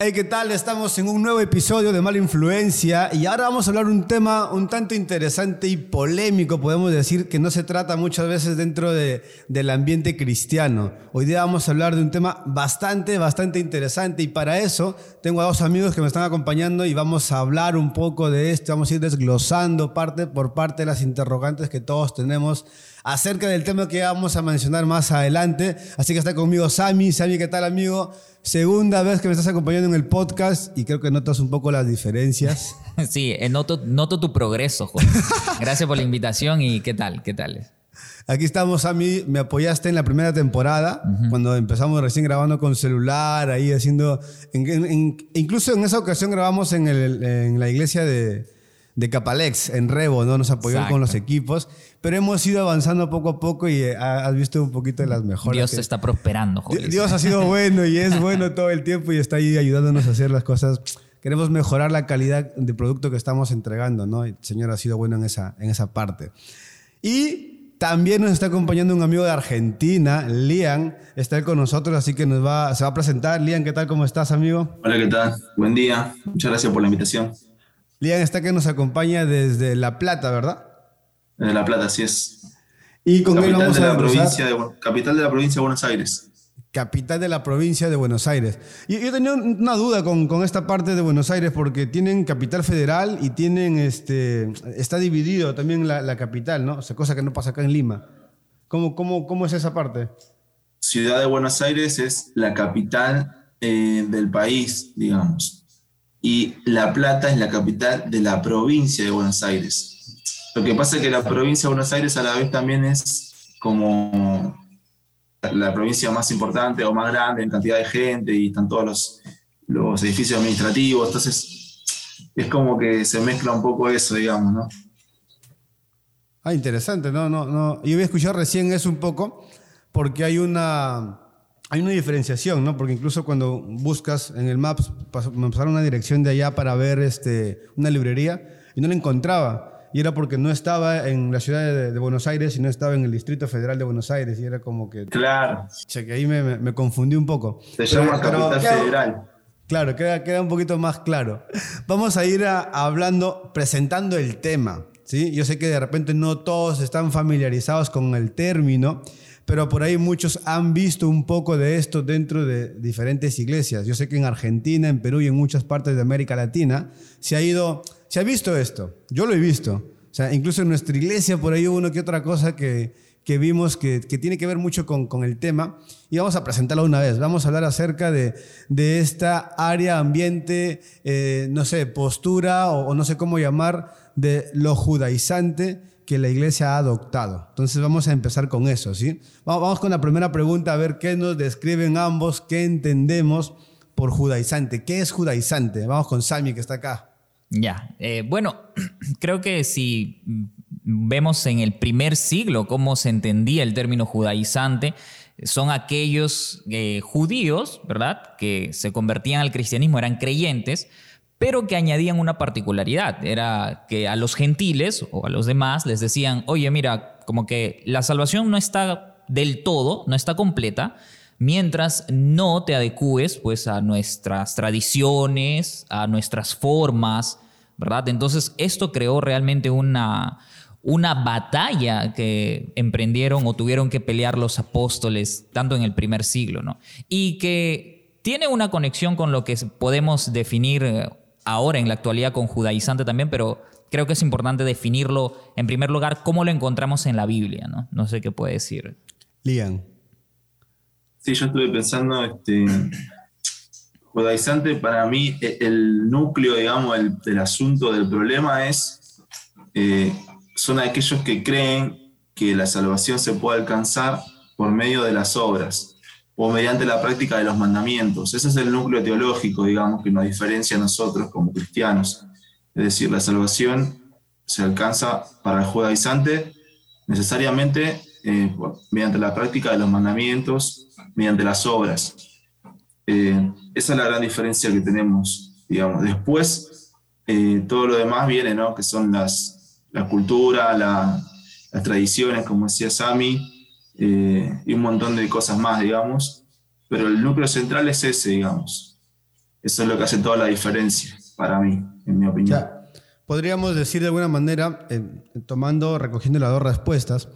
Hey, ¿qué tal? Estamos en un nuevo episodio de Mala Influencia y ahora vamos a hablar un tema un tanto interesante y polémico, podemos decir, que no se trata muchas veces dentro de, del ambiente cristiano. Hoy día vamos a hablar de un tema bastante, bastante interesante y para eso tengo a dos amigos que me están acompañando y vamos a hablar un poco de esto, vamos a ir desglosando parte por parte de las interrogantes que todos tenemos acerca del tema que vamos a mencionar más adelante. Así que está conmigo Sami. Sami, ¿qué tal amigo? Segunda vez que me estás acompañando en el podcast y creo que notas un poco las diferencias. Sí, eh, noto, noto tu progreso, Gracias por la invitación y ¿qué tal? ¿Qué tal? Aquí estamos, Sami. Me apoyaste en la primera temporada, cuando empezamos recién grabando con celular, ahí haciendo. incluso en esa ocasión grabamos en, en la iglesia de, de Capalex en Revo, ¿no? Nos apoyó con los equipos, pero hemos ido avanzando poco a poco y eh, has visto un poquito de las mejoras. Dios está prosperando, joder. Dios ha sido bueno y es bueno todo el tiempo y está ahí ayudándonos a hacer las cosas. Queremos mejorar la calidad de producto que estamos entregando, ¿no? El Señor ha sido bueno en esa, en esa parte. Y también nos está acompañando un amigo de Argentina, Lian, está él con nosotros, así que nos va, se va a presentar. Lian, ¿qué tal? ¿Cómo estás, amigo? Hola, ¿qué tal? Buen día. Muchas gracias por la invitación. Lian está que nos acompaña desde La Plata, ¿verdad? Desde La Plata, así es. Y con capital vamos de la provincia de, Capital de la provincia de Buenos Aires. Capital de la provincia de Buenos Aires. Yo tenía una duda con, con, esta parte de Buenos Aires porque tienen capital federal y tienen, este, está dividido también la, la capital, ¿no? O sea, cosa que no pasa acá en Lima. ¿Cómo, cómo, cómo es esa parte? Ciudad de Buenos Aires es la capital eh, del país, digamos y La Plata es la capital de la provincia de Buenos Aires. Lo que pasa es que la provincia de Buenos Aires a la vez también es como la provincia más importante o más grande en cantidad de gente y están todos los, los edificios administrativos, entonces es como que se mezcla un poco eso, digamos, ¿no? Ah, interesante, no, no, no. Yo había escuchado recién eso un poco, porque hay una, hay una diferenciación, ¿no? Porque incluso cuando buscas en el Maps, me pasaron una dirección de allá para ver este, una librería y no la encontraba. Y era porque no estaba en la ciudad de, Buenos Aires, sino estaba en el Distrito Federal de Buenos Aires. Y era como que... Claro. O que ahí me, me, confundí un poco. Se llama Capital Federal. Claro, queda, queda un poquito más claro. Vamos a ir hablando, presentando el tema. ¿sí? Yo sé que de repente no todos están familiarizados con el término pero por ahí muchos han visto un poco de esto dentro de diferentes iglesias. Yo sé que en Argentina, en Perú y en muchas partes de América Latina se ha ido, se ha visto esto. Yo lo he visto. O sea, incluso en nuestra iglesia por ahí hubo una que otra cosa que, que vimos que, que, tiene que ver mucho con, con, el tema y vamos a presentarlo una vez. Vamos a hablar acerca de, de esta área, ambiente, eh, no sé, postura o, o no sé cómo llamar, de lo judaizante que la iglesia ha adoptado. Entonces vamos a empezar con eso, ¿sí? Vamos con la primera pregunta a ver qué nos describen ambos, qué entendemos por judaizante. ¿Qué es judaizante? Vamos con Sami que está acá. Ya, eh, bueno, creo que si vemos en el primer siglo cómo se entendía el término judaizante, son aquellos eh, judíos, ¿verdad?, que se convertían al cristianismo, eran creyentes, pero que añadían una particularidad, era que a los gentiles o a los demás les decían, oye, mira, como que la salvación no está del todo, no está completa, mientras no te adecúes pues a nuestras tradiciones, a nuestras formas, ¿verdad? Entonces esto creó realmente una, una batalla que emprendieron o tuvieron que pelear los apóstoles, tanto en el primer siglo, ¿no? Y que tiene una conexión con lo que podemos definir eh, ahora en la actualidad con judaizante también, pero creo que es importante definirlo en primer lugar cómo lo encontramos en la Biblia, ¿no? No sé qué puede decir. Lian. Sí, yo estuve pensando, este, judaizante para mí, e, el núcleo, digamos, del asunto, del problema es, eh, son aquellos que creen que la salvación se puede alcanzar por medio de las obras o mediante la práctica de los mandamientos. Ese es el núcleo teológico, digamos, que nos diferencia a nosotros como cristianos. Es decir, la salvación se alcanza para el judaizante necesariamente eh, mediante la práctica de los mandamientos, mediante las obras. Eh, esa es la gran diferencia que tenemos, digamos. Después, eh, todo lo demás viene, ¿no? Que son las, la cultura, las tradiciones, como decía Sami, eh, y un montón de cosas más, digamos, pero el núcleo central es ese, digamos. Eso es lo que hace toda la diferencia para mí, en mi opinión. podríamos decir de alguna manera, eh, tomando, recogiendo las dos respuestas,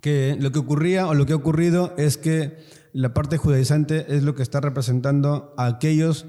que lo que ocurría o lo que ha ocurrido es que la parte judaizante es lo que está representando a aquellos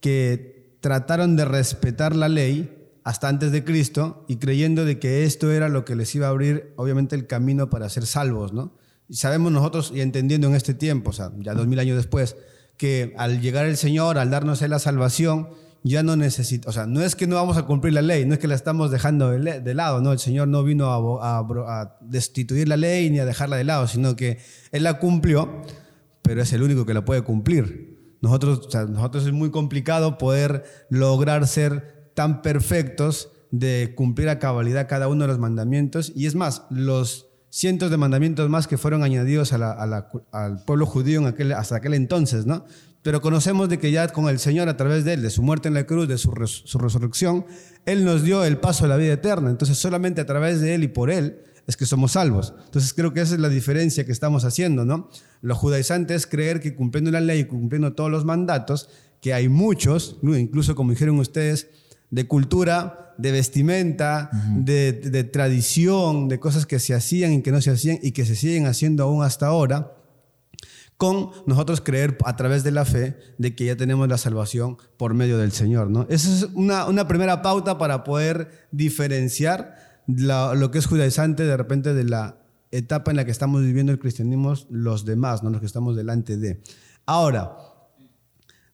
que trataron de respetar la ley hasta antes de Cristo y creyendo de que esto era lo que les iba a abrir obviamente el camino para ser salvos, ¿no? Sabemos nosotros y entendiendo en este tiempo, o sea, ya dos mil años después, que al llegar el Señor, al darnos la salvación, ya no necesita, o sea, no es que no vamos a cumplir la ley, no es que la estamos dejando de, lado, no, el Señor no vino a, destituir la ley ni a dejarla de lado, sino que Él la cumplió, pero es el único que la puede cumplir. Nosotros, o sea, nosotros es muy complicado poder lograr ser tan perfectos de cumplir a cabalidad cada uno de los mandamientos, y es más, los cientos de mandamientos más que fueron añadidos al pueblo judío en aquel, hasta aquel entonces, ¿no? pero conocemos de que ya con el Señor, a través de Él, de su muerte en la cruz, de su, resurrección, Él nos dio el paso a la vida eterna. Entonces solamente a través de Él y por Él es que somos salvos. Entonces creo que esa es la diferencia que estamos haciendo, ¿no? Lo judaizante es creer que cumpliendo la ley y cumpliendo todos los mandatos, que hay muchos, incluso como dijeron ustedes, de cultura, de vestimenta, de, de tradición, de cosas que se hacían y que no se hacían y que se siguen haciendo aún hasta ahora, con nosotros creer a través de la fe de que ya tenemos la salvación por medio del Señor. ¿no? Esa es una, primera pauta para poder diferenciar lo que es judaizante de repente de la etapa en la que estamos viviendo el cristianismo los demás, ¿no? los que estamos delante de. Ahora,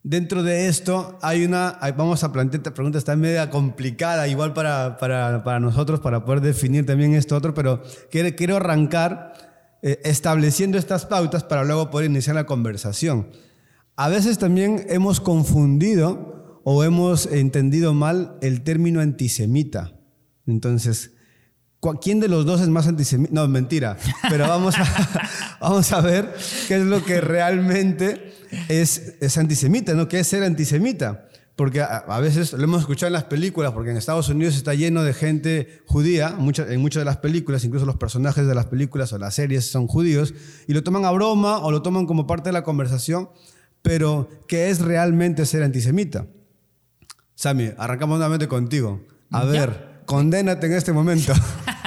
dentro de esto hay una, vamos a plantear esta pregunta, está media complicada igual para, para, para nosotros, para poder definir también esto otro, pero quiero, quiero arrancar eh, estableciendo estas pautas para luego poder iniciar la conversación. A veces también hemos confundido o hemos entendido mal el término antisemita. Entonces, ¿quién de los dos es más antisemita? No, mentira, pero vamos a, vamos a ver qué es lo que realmente es, es antisemita, ¿no? ¿Qué es ser antisemita? porque a, veces lo hemos escuchado en las películas, porque en Estados Unidos está lleno de gente judía, en muchas de las películas, incluso los personajes de las películas o las series son judíos, y lo toman a broma o lo toman como parte de la conversación, pero ¿qué es realmente ser antisemita? Sami, arrancamos nuevamente contigo. A ver, condénate en este momento.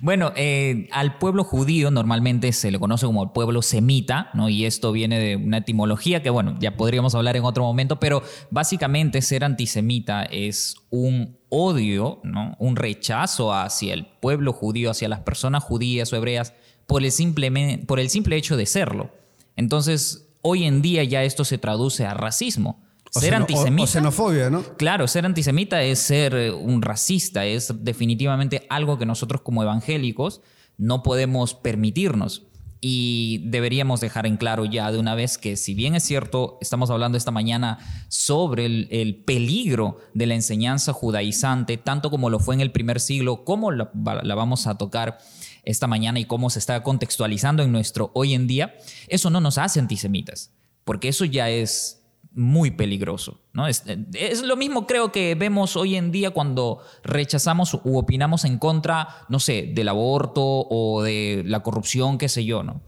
Bueno, eh, al pueblo judío normalmente se le conoce como el pueblo semita, ¿no? Y esto viene de una etimología que, bueno, ya podríamos hablar en otro momento, pero básicamente ser antisemita es un odio, ¿no? Un rechazo hacia el pueblo judío, hacia las personas judías o hebreas, por el, simple, por el simple hecho de serlo. Entonces, hoy en día ya esto se traduce a racismo ser antisemita. O, xenofobia, ¿no? Claro, ser antisemita es ser un racista, es definitivamente algo que nosotros como evangélicos no podemos permitirnos. Y deberíamos dejar en claro ya de una vez que si bien es cierto, estamos hablando esta mañana sobre el, peligro de la enseñanza judaizante, tanto como lo fue en el primer siglo, como la, la vamos a tocar esta mañana y cómo se está contextualizando en nuestro hoy en día, eso no nos hace antisemitas, porque eso ya es muy peligroso. ¿no? Es, es, lo mismo creo que vemos hoy en día cuando rechazamos u opinamos en contra, no sé, del aborto o de la corrupción, qué sé yo, ¿no?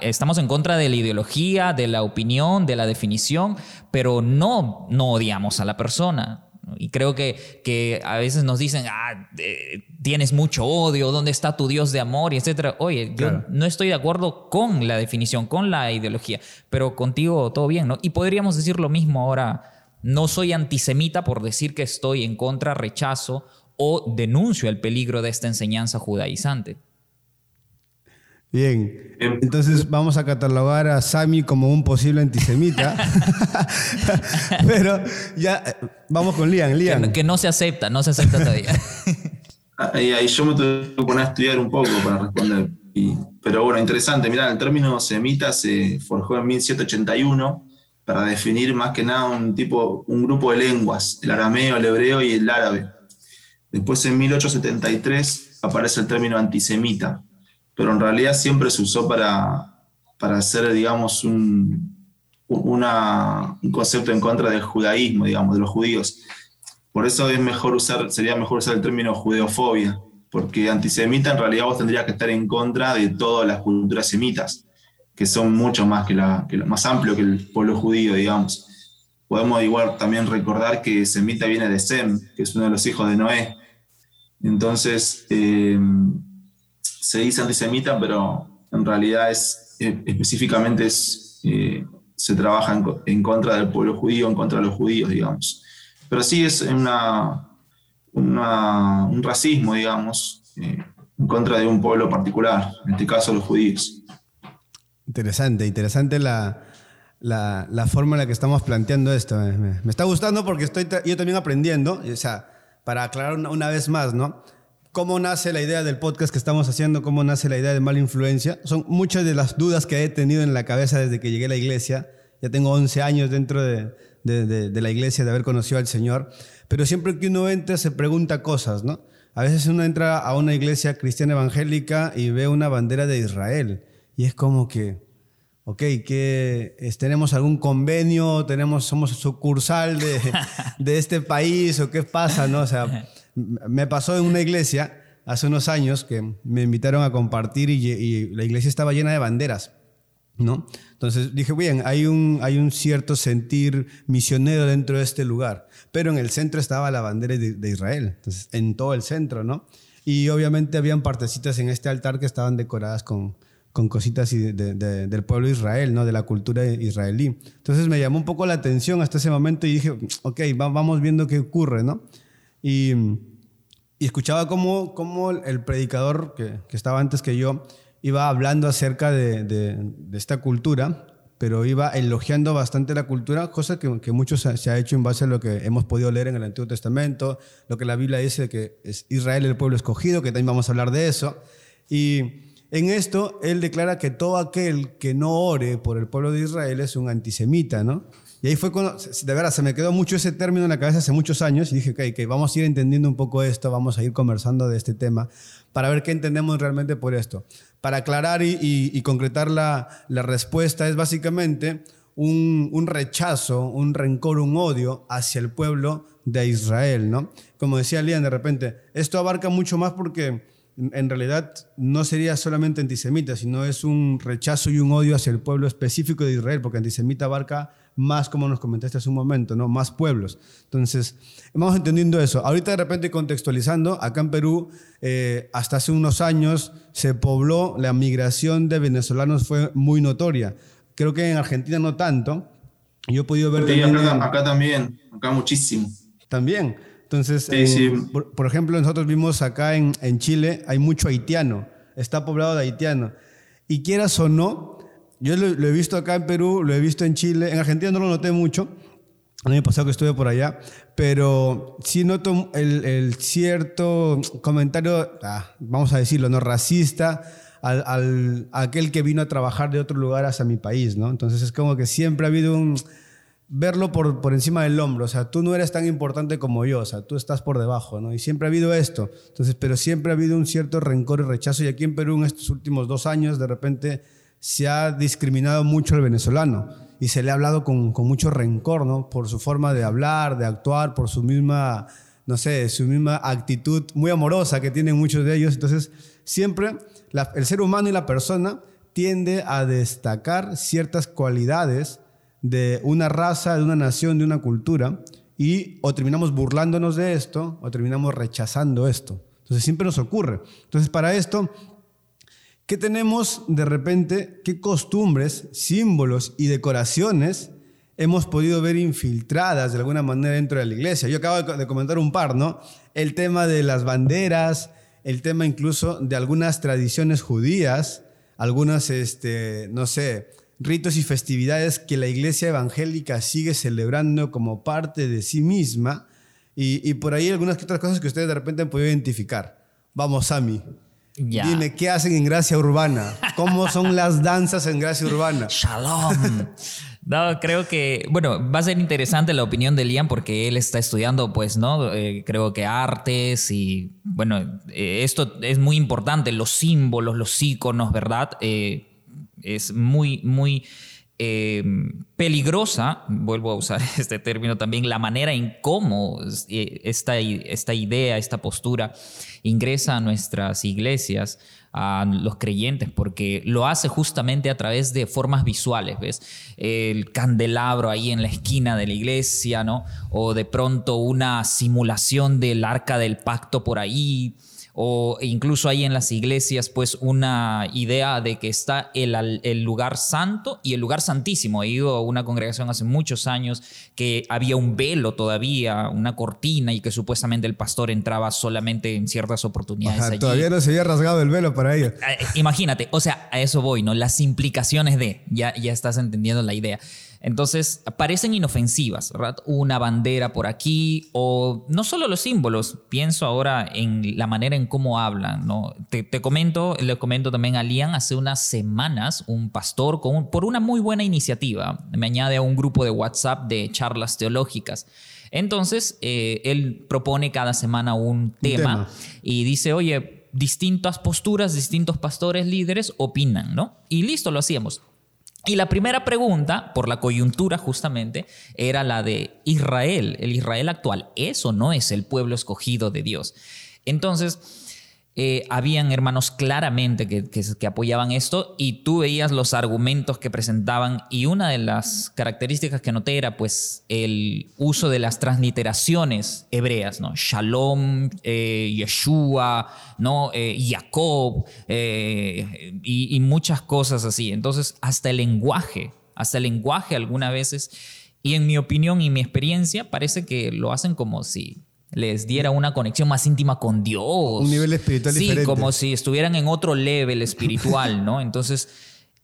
Estamos en contra de la ideología, de la opinión, de la definición, pero no, no odiamos a la persona. Y creo que, que a veces nos dicen, ah, tienes mucho odio, ¿dónde está tu Dios de amor? Y etcétera. Oye, yo no estoy de acuerdo con la definición, con la ideología, pero contigo todo bien, ¿no? Y podríamos decir lo mismo ahora. No soy antisemita por decir que estoy en contra, rechazo o denuncio el peligro de esta enseñanza judaizante. Bien, em, entonces vamos a catalogar a Sami como un posible antisemita. Pero ya eh, vamos con Lian. Lian. Que, no se acepta, no se acepta todavía. ahí, yo me tuve que poner a estudiar un poco para responder. pero bueno, interesante. Mirá, el término semita se forjó en 1781 para definir más que nada un tipo, un grupo de lenguas, el arameo, el hebreo y el árabe. Después en 1873 aparece el término antisemita pero en realidad siempre se usó para, para hacer, digamos, un, un concepto en contra del judaísmo, digamos, de los judíos. Por eso es mejor usar, sería mejor usar el término judeofobia, porque antisemita en realidad vos tendrías que estar en contra de todas las culturas semitas, que son mucho más que, la, que más amplio que el pueblo judío, digamos. podemos igual también recordar que Semita viene de Sem, que es uno de los hijos de Noé. Entonces, eh, se dice antisemita, pero en realidad es, eh, específicamente es, eh, se trabaja en, contra del pueblo judío, en contra de los judíos, digamos. Pero sí es una, un racismo, digamos, en contra de un pueblo particular, en este caso los judíos. Interesante, interesante la, la, forma en la que estamos planteando esto. Me, está gustando porque estoy yo también aprendiendo, o sea, para aclarar una, vez más, ¿no? ¿Cómo nace la idea del podcast que estamos haciendo? ¿Cómo nace la idea de mala influencia? Son muchas de las dudas que he tenido en la cabeza desde que llegué a la iglesia. Ya tengo 11 años dentro de, de, de la iglesia, de haber conocido al Señor. Pero siempre que uno entra se pregunta cosas, ¿no? A veces uno entra a una iglesia cristiana evangélica y ve una bandera de Israel. Y es como que, ok, que tenemos algún convenio, tenemos, somos sucursal de, de, este país o qué pasa, ¿no? O sea, me pasó en una iglesia hace unos años que me invitaron a compartir y, la iglesia estaba llena de banderas, ¿no? Entonces dije, bien, hay un, hay un cierto sentir misionero dentro de este lugar, pero en el centro estaba la bandera de, Israel, entonces en todo el centro, ¿no? Y obviamente habían partecitas en este altar que estaban decoradas con, con cositas del pueblo de Israel, ¿no? de la cultura israelí. Entonces me llamó un poco la atención hasta ese momento y dije, ok, vamos viendo qué ocurre, ¿no? Y, y escuchaba cómo, cómo, el predicador que, que, estaba antes que yo iba hablando acerca de, de, esta cultura, pero iba elogiando bastante la cultura, cosa que, que mucho se ha hecho en base a lo que hemos podido leer en el Antiguo Testamento, lo que la Biblia dice que es Israel el pueblo escogido, que también vamos a hablar de eso. Y en esto, él declara que todo aquel que no ore por el pueblo de Israel es un antisemita, ¿no? Y ahí fue cuando, de verdad, se me quedó mucho ese término en la cabeza hace muchos años y dije, ok, okay vamos a ir entendiendo un poco esto, vamos a ir conversando de este tema para ver qué entendemos realmente por esto. Para aclarar y, concretar la, respuesta es básicamente un, un, rechazo, un rencor, un odio hacia el pueblo de Israel, ¿no? Como decía Lian, de repente, esto abarca mucho más porque en realidad no sería solamente antisemita, sino es un rechazo y un odio hacia el pueblo específico de Israel, porque antisemita abarca más, como nos comentaste hace un momento, ¿no? más pueblos. Entonces, vamos entendiendo eso. Ahorita de repente contextualizando, acá en Perú, eh, hasta hace unos años se pobló, la migración de venezolanos fue muy notoria. Creo que en Argentina no tanto. Yo he podido ver... acá también, acá muchísimo. También. Entonces, Por, ejemplo, nosotros vimos acá en, en, Chile, hay mucho haitiano, está poblado de haitiano. Y quieras o no, yo lo, he visto acá en Perú, lo he visto en Chile, en Argentina no lo noté mucho, el año pasado que estuve por allá, pero sí noto el, el cierto comentario, ah, vamos a decirlo, no racista, al, al, aquel que vino a trabajar de otro lugar hacia mi país, ¿no? Entonces es como que siempre ha habido un verlo por, por encima del hombro, o sea, tú no eres tan importante como yo, o sea, tú estás por debajo, ¿no? Y siempre ha habido esto, entonces, pero siempre ha habido un cierto rencor y rechazo, y aquí en Perú en estos últimos dos años, de repente, se ha discriminado mucho al venezolano, y se le ha hablado con, con mucho rencor, ¿no? Por su forma de hablar, de actuar, por su misma, no sé, su misma actitud muy amorosa que tienen muchos de ellos, entonces, siempre el ser humano y la persona tiende a destacar ciertas cualidades, de una raza, de una nación, de una cultura, y o terminamos burlándonos de esto o terminamos rechazando esto. Entonces siempre nos ocurre. Entonces para esto, ¿qué tenemos de repente? ¿Qué costumbres, símbolos y decoraciones hemos podido ver infiltradas de alguna manera dentro de la iglesia? Yo acabo de comentar un par, ¿no? El tema de las banderas, el tema incluso de algunas tradiciones judías, algunas, este, no sé, ritos y festividades que la iglesia evangélica sigue celebrando como parte de sí misma y, por ahí algunas que otras cosas que ustedes de repente han podido identificar. Vamos, Sami. Dime, ¿qué hacen en Gracia Urbana? ¿Cómo son las danzas en Gracia Urbana? Shalom. No, creo que, bueno, va a ser interesante la opinión de Liam porque él está estudiando, pues, ¿no? Eh, creo que artes y, bueno, eh, esto es muy importante, los símbolos, los íconos, ¿verdad? Eh, es muy, muy eh, peligrosa, vuelvo a usar este término también, la manera en cómo eh, esta, esta idea, esta postura ingresa a nuestras iglesias a los creyentes porque lo hace justamente a través de formas visuales, ¿ves? El candelabro ahí en la esquina de la iglesia, ¿no? O de pronto una simulación del arca del pacto por ahí, o incluso hay en las iglesias pues una idea de que está el, el, lugar santo y el lugar santísimo. He ido a una congregación hace muchos años que había un velo todavía, una cortina y que supuestamente el pastor entraba solamente en ciertas oportunidades. allí. Todavía no se había rasgado el velo para ellos. Eh, imagínate, o sea, a eso voy, ¿no? Las implicaciones de, ya, ya estás entendiendo la idea. Entonces, parecen inofensivas, ¿verdad? Una bandera por aquí, o no solo los símbolos, pienso ahora en la manera en cómo hablan, ¿no? Te, comento, le comento también a Lian, hace unas semanas, un pastor, con por una muy buena iniciativa, me añade a un grupo de WhatsApp de charlas teológicas. Entonces, eh, él propone cada semana un tema, y dice, oye, distintas posturas, distintos pastores, líderes opinan, ¿no? Y listo, lo hacíamos. Y la primera pregunta, por la coyuntura justamente, era la de Israel, el Israel actual. ¿Eso no es el pueblo escogido de Dios? Entonces, eh, habían hermanos claramente que, apoyaban esto y tú veías los argumentos que presentaban y una de las características que noté era pues el uso de las transliteraciones hebreas, ¿no? Shalom, eh, Yeshua, ¿no? Eh, Jacob y, y muchas cosas así. Entonces hasta el lenguaje, hasta el lenguaje algunas veces y en mi opinión y mi experiencia parece que lo hacen como si les diera una conexión más íntima con Dios. Un nivel espiritual sí, diferente. como si estuvieran en otro level espiritual, ¿no? Entonces,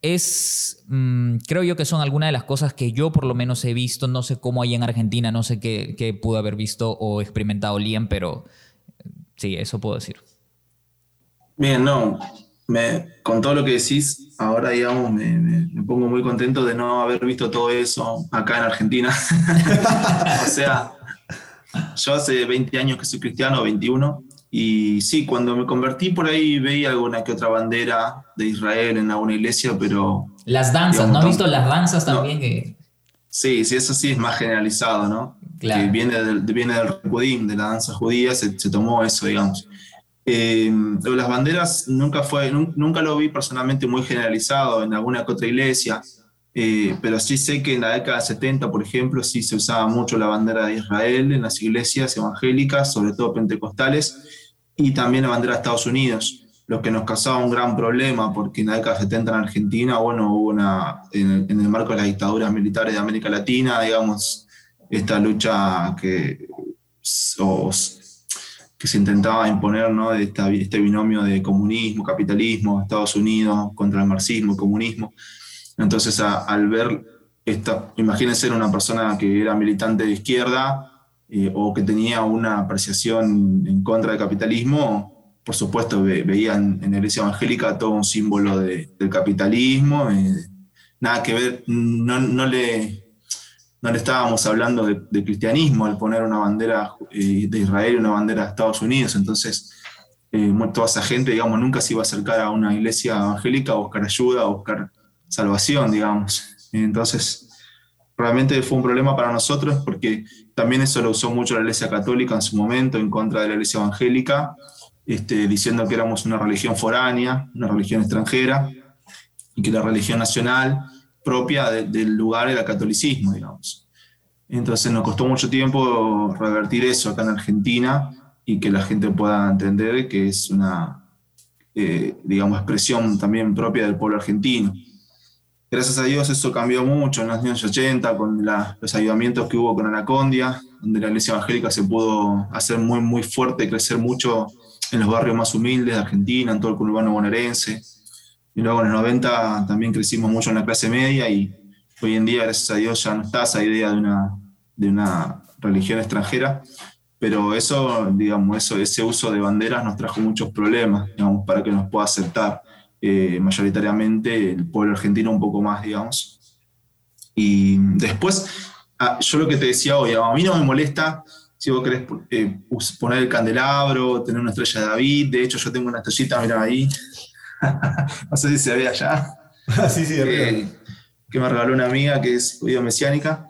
es, mm, creo yo que son algunas de las cosas que yo por lo menos he visto, no sé cómo hay en Argentina, no sé qué, qué pudo haber visto o experimentado Liam, pero sí, eso puedo decir. Bien, no, me, con todo lo que decís, ahora digamos, me, me, pongo muy contento de no haber visto todo eso acá en Argentina. o sea, yo hace 20 años que soy cristiano, 21, y sí, cuando me convertí por ahí veía alguna que otra bandera de Israel en alguna iglesia, pero... Las danzas, ¿no has visto las danzas también? Que... Sí, sí, eso sí es más generalizado, ¿no? Claro. Que viene del, viene del Repudim, de la danza judía, se, se tomó eso, digamos. Eh, las banderas nunca, fue, nunca lo vi personalmente muy generalizado en alguna que otra iglesia. Eh, pero sí sé que en la década de 70, por ejemplo, sí se usaba mucho la bandera de Israel en las iglesias evangélicas, sobre todo pentecostales, y también la bandera de Estados Unidos, lo que nos causaba un gran problema, porque en la década de 70 en Argentina, bueno, hubo una, en, el marco de las dictaduras militares de América Latina, digamos, esta lucha que, que se intentaba imponer, ¿no? De este binomio de comunismo, capitalismo, Estados Unidos contra el marxismo, comunismo. Entonces, al ver esta, imagínense una persona que era militante de izquierda eh, o que tenía una apreciación en contra del capitalismo, por supuesto veían en la iglesia evangélica todo un símbolo del capitalismo, eh, nada que ver, no, no, le, no le estábamos hablando de, cristianismo al poner una bandera eh, de Israel y una bandera de Estados Unidos, entonces toda esa gente, digamos, nunca se iba a acercar a una iglesia evangélica a buscar ayuda, a buscar salvación, digamos. Entonces, realmente fue un problema para nosotros porque también eso lo usó mucho la Iglesia Católica en su momento en contra de la Iglesia Evangélica, este, diciendo que éramos una religión foránea, una religión extranjera, y que la religión nacional propia del lugar era el catolicismo, digamos. Entonces nos costó mucho tiempo revertir eso acá en Argentina y que la gente pueda entender que es una, eh, digamos, expresión también propia del pueblo argentino. Gracias a Dios eso cambió mucho en los años 80 con los ayudamientos que hubo con Anacondia, donde la iglesia evangélica se pudo hacer muy, muy fuerte, crecer mucho en los barrios más humildes de Argentina, en todo el conurbano bonaerense. Y luego en los 90 también crecimos mucho en la clase media y hoy en día, gracias a Dios, ya no está esa idea de una, de una religión extranjera, pero eso, digamos, eso, ese uso de banderas nos trajo muchos problemas, digamos, para que nos pueda aceptar. Eh, mayoritariamente el pueblo argentino un poco más, digamos. Y después, ah, yo lo que te decía hoy, a mí no me molesta si vos querés eh, poner el candelabro, tener una estrella de David, de hecho yo tengo una estrellita, mira ahí, no sé si se ve allá, sí, sí, eh, que me regaló una amiga que es judía mesiánica.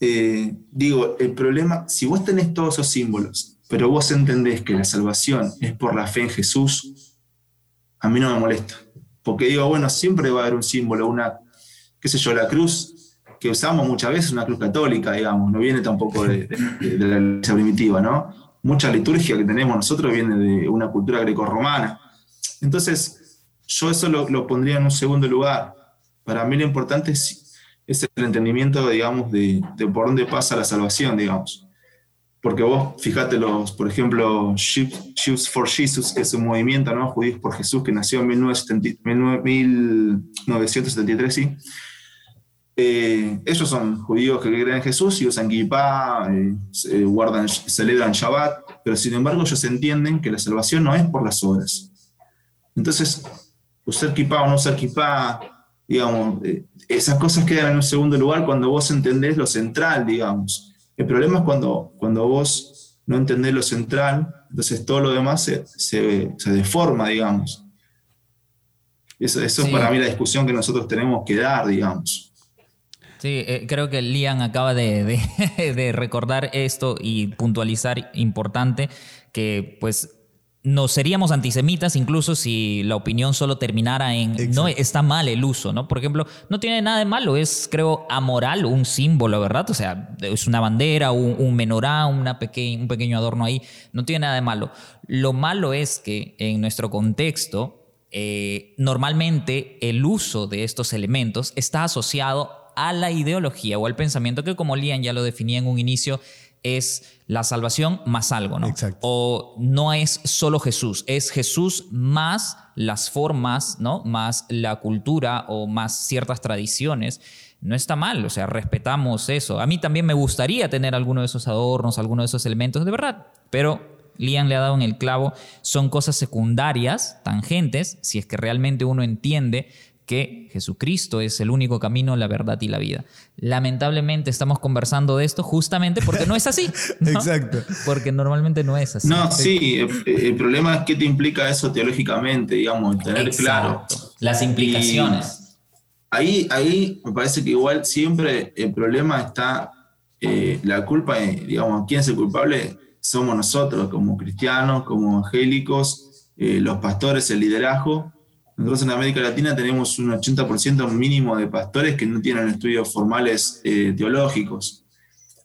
digo, el problema, si vos tenés todos esos símbolos, pero vos entendés que la salvación es por la fe en Jesús, a mí no me molesta. Porque digo, bueno, siempre va a haber un símbolo, una, qué sé yo, la cruz que usamos muchas veces, una cruz católica, digamos, no viene tampoco de, la iglesia primitiva, ¿no? Mucha liturgia que tenemos nosotros viene de una cultura grecorromana. Entonces, yo eso lo, pondría en un segundo lugar. Para mí lo importante es, el entendimiento, digamos, de, de por dónde pasa la salvación, digamos porque vos, fíjate, los, por ejemplo, Jews for Jesus, que es un movimiento, ¿no? Judíos por Jesús, que nació en 1973, ¿sí? Eh, ellos son judíos que creen en Jesús y usan kippah, eh, guardan, celebran Shabbat, pero sin embargo ellos entienden que la salvación no es por las obras. Entonces, usar kippah o no usar kippah, digamos, eh, esas cosas quedan en un segundo lugar cuando vos entendés lo central, digamos. El problema es cuando, cuando vos no entendés lo central, entonces todo lo demás se, se, deforma, digamos. Eso, eso es para mí la discusión que nosotros tenemos que dar, digamos. Sí, eh, creo que Lian acaba de, de, de, recordar esto y puntualizar importante que pues nos seríamos antisemitas incluso si la opinión solo terminara en no está mal el uso, ¿no? Por ejemplo, no tiene nada de malo, es creo amoral un símbolo, ¿verdad? O sea, es una bandera, un, menorá, una un pequeño adorno ahí, no tiene nada de malo. Lo malo es que en nuestro contexto, eh, normalmente el uso de estos elementos está asociado a la ideología o al pensamiento que como Lian ya lo definía en un inicio, es la salvación más algo, ¿no? Exacto. O no es solo Jesús, es Jesús más las formas, ¿no? Más la cultura o más ciertas tradiciones. No está mal, o sea, respetamos eso. A mí también me gustaría tener alguno de esos adornos, alguno de esos elementos, de verdad, pero Lian le ha dado en el clavo, son cosas secundarias, tangentes, si es que realmente uno entiende que Jesucristo es el único camino, la verdad y la vida. Lamentablemente estamos conversando de esto justamente porque no es así. Exacto. Porque normalmente no es así. No, sí, el, problema es qué te implica eso teológicamente, digamos, tener claro. Las implicaciones. ahí, ahí me parece que igual siempre el problema está, eh, la culpa, digamos, quién es el culpable somos nosotros como cristianos, como evangélicos, eh, los pastores, el liderazgo nosotros en América Latina tenemos un 80% mínimo de pastores que no tienen estudios formales eh, teológicos.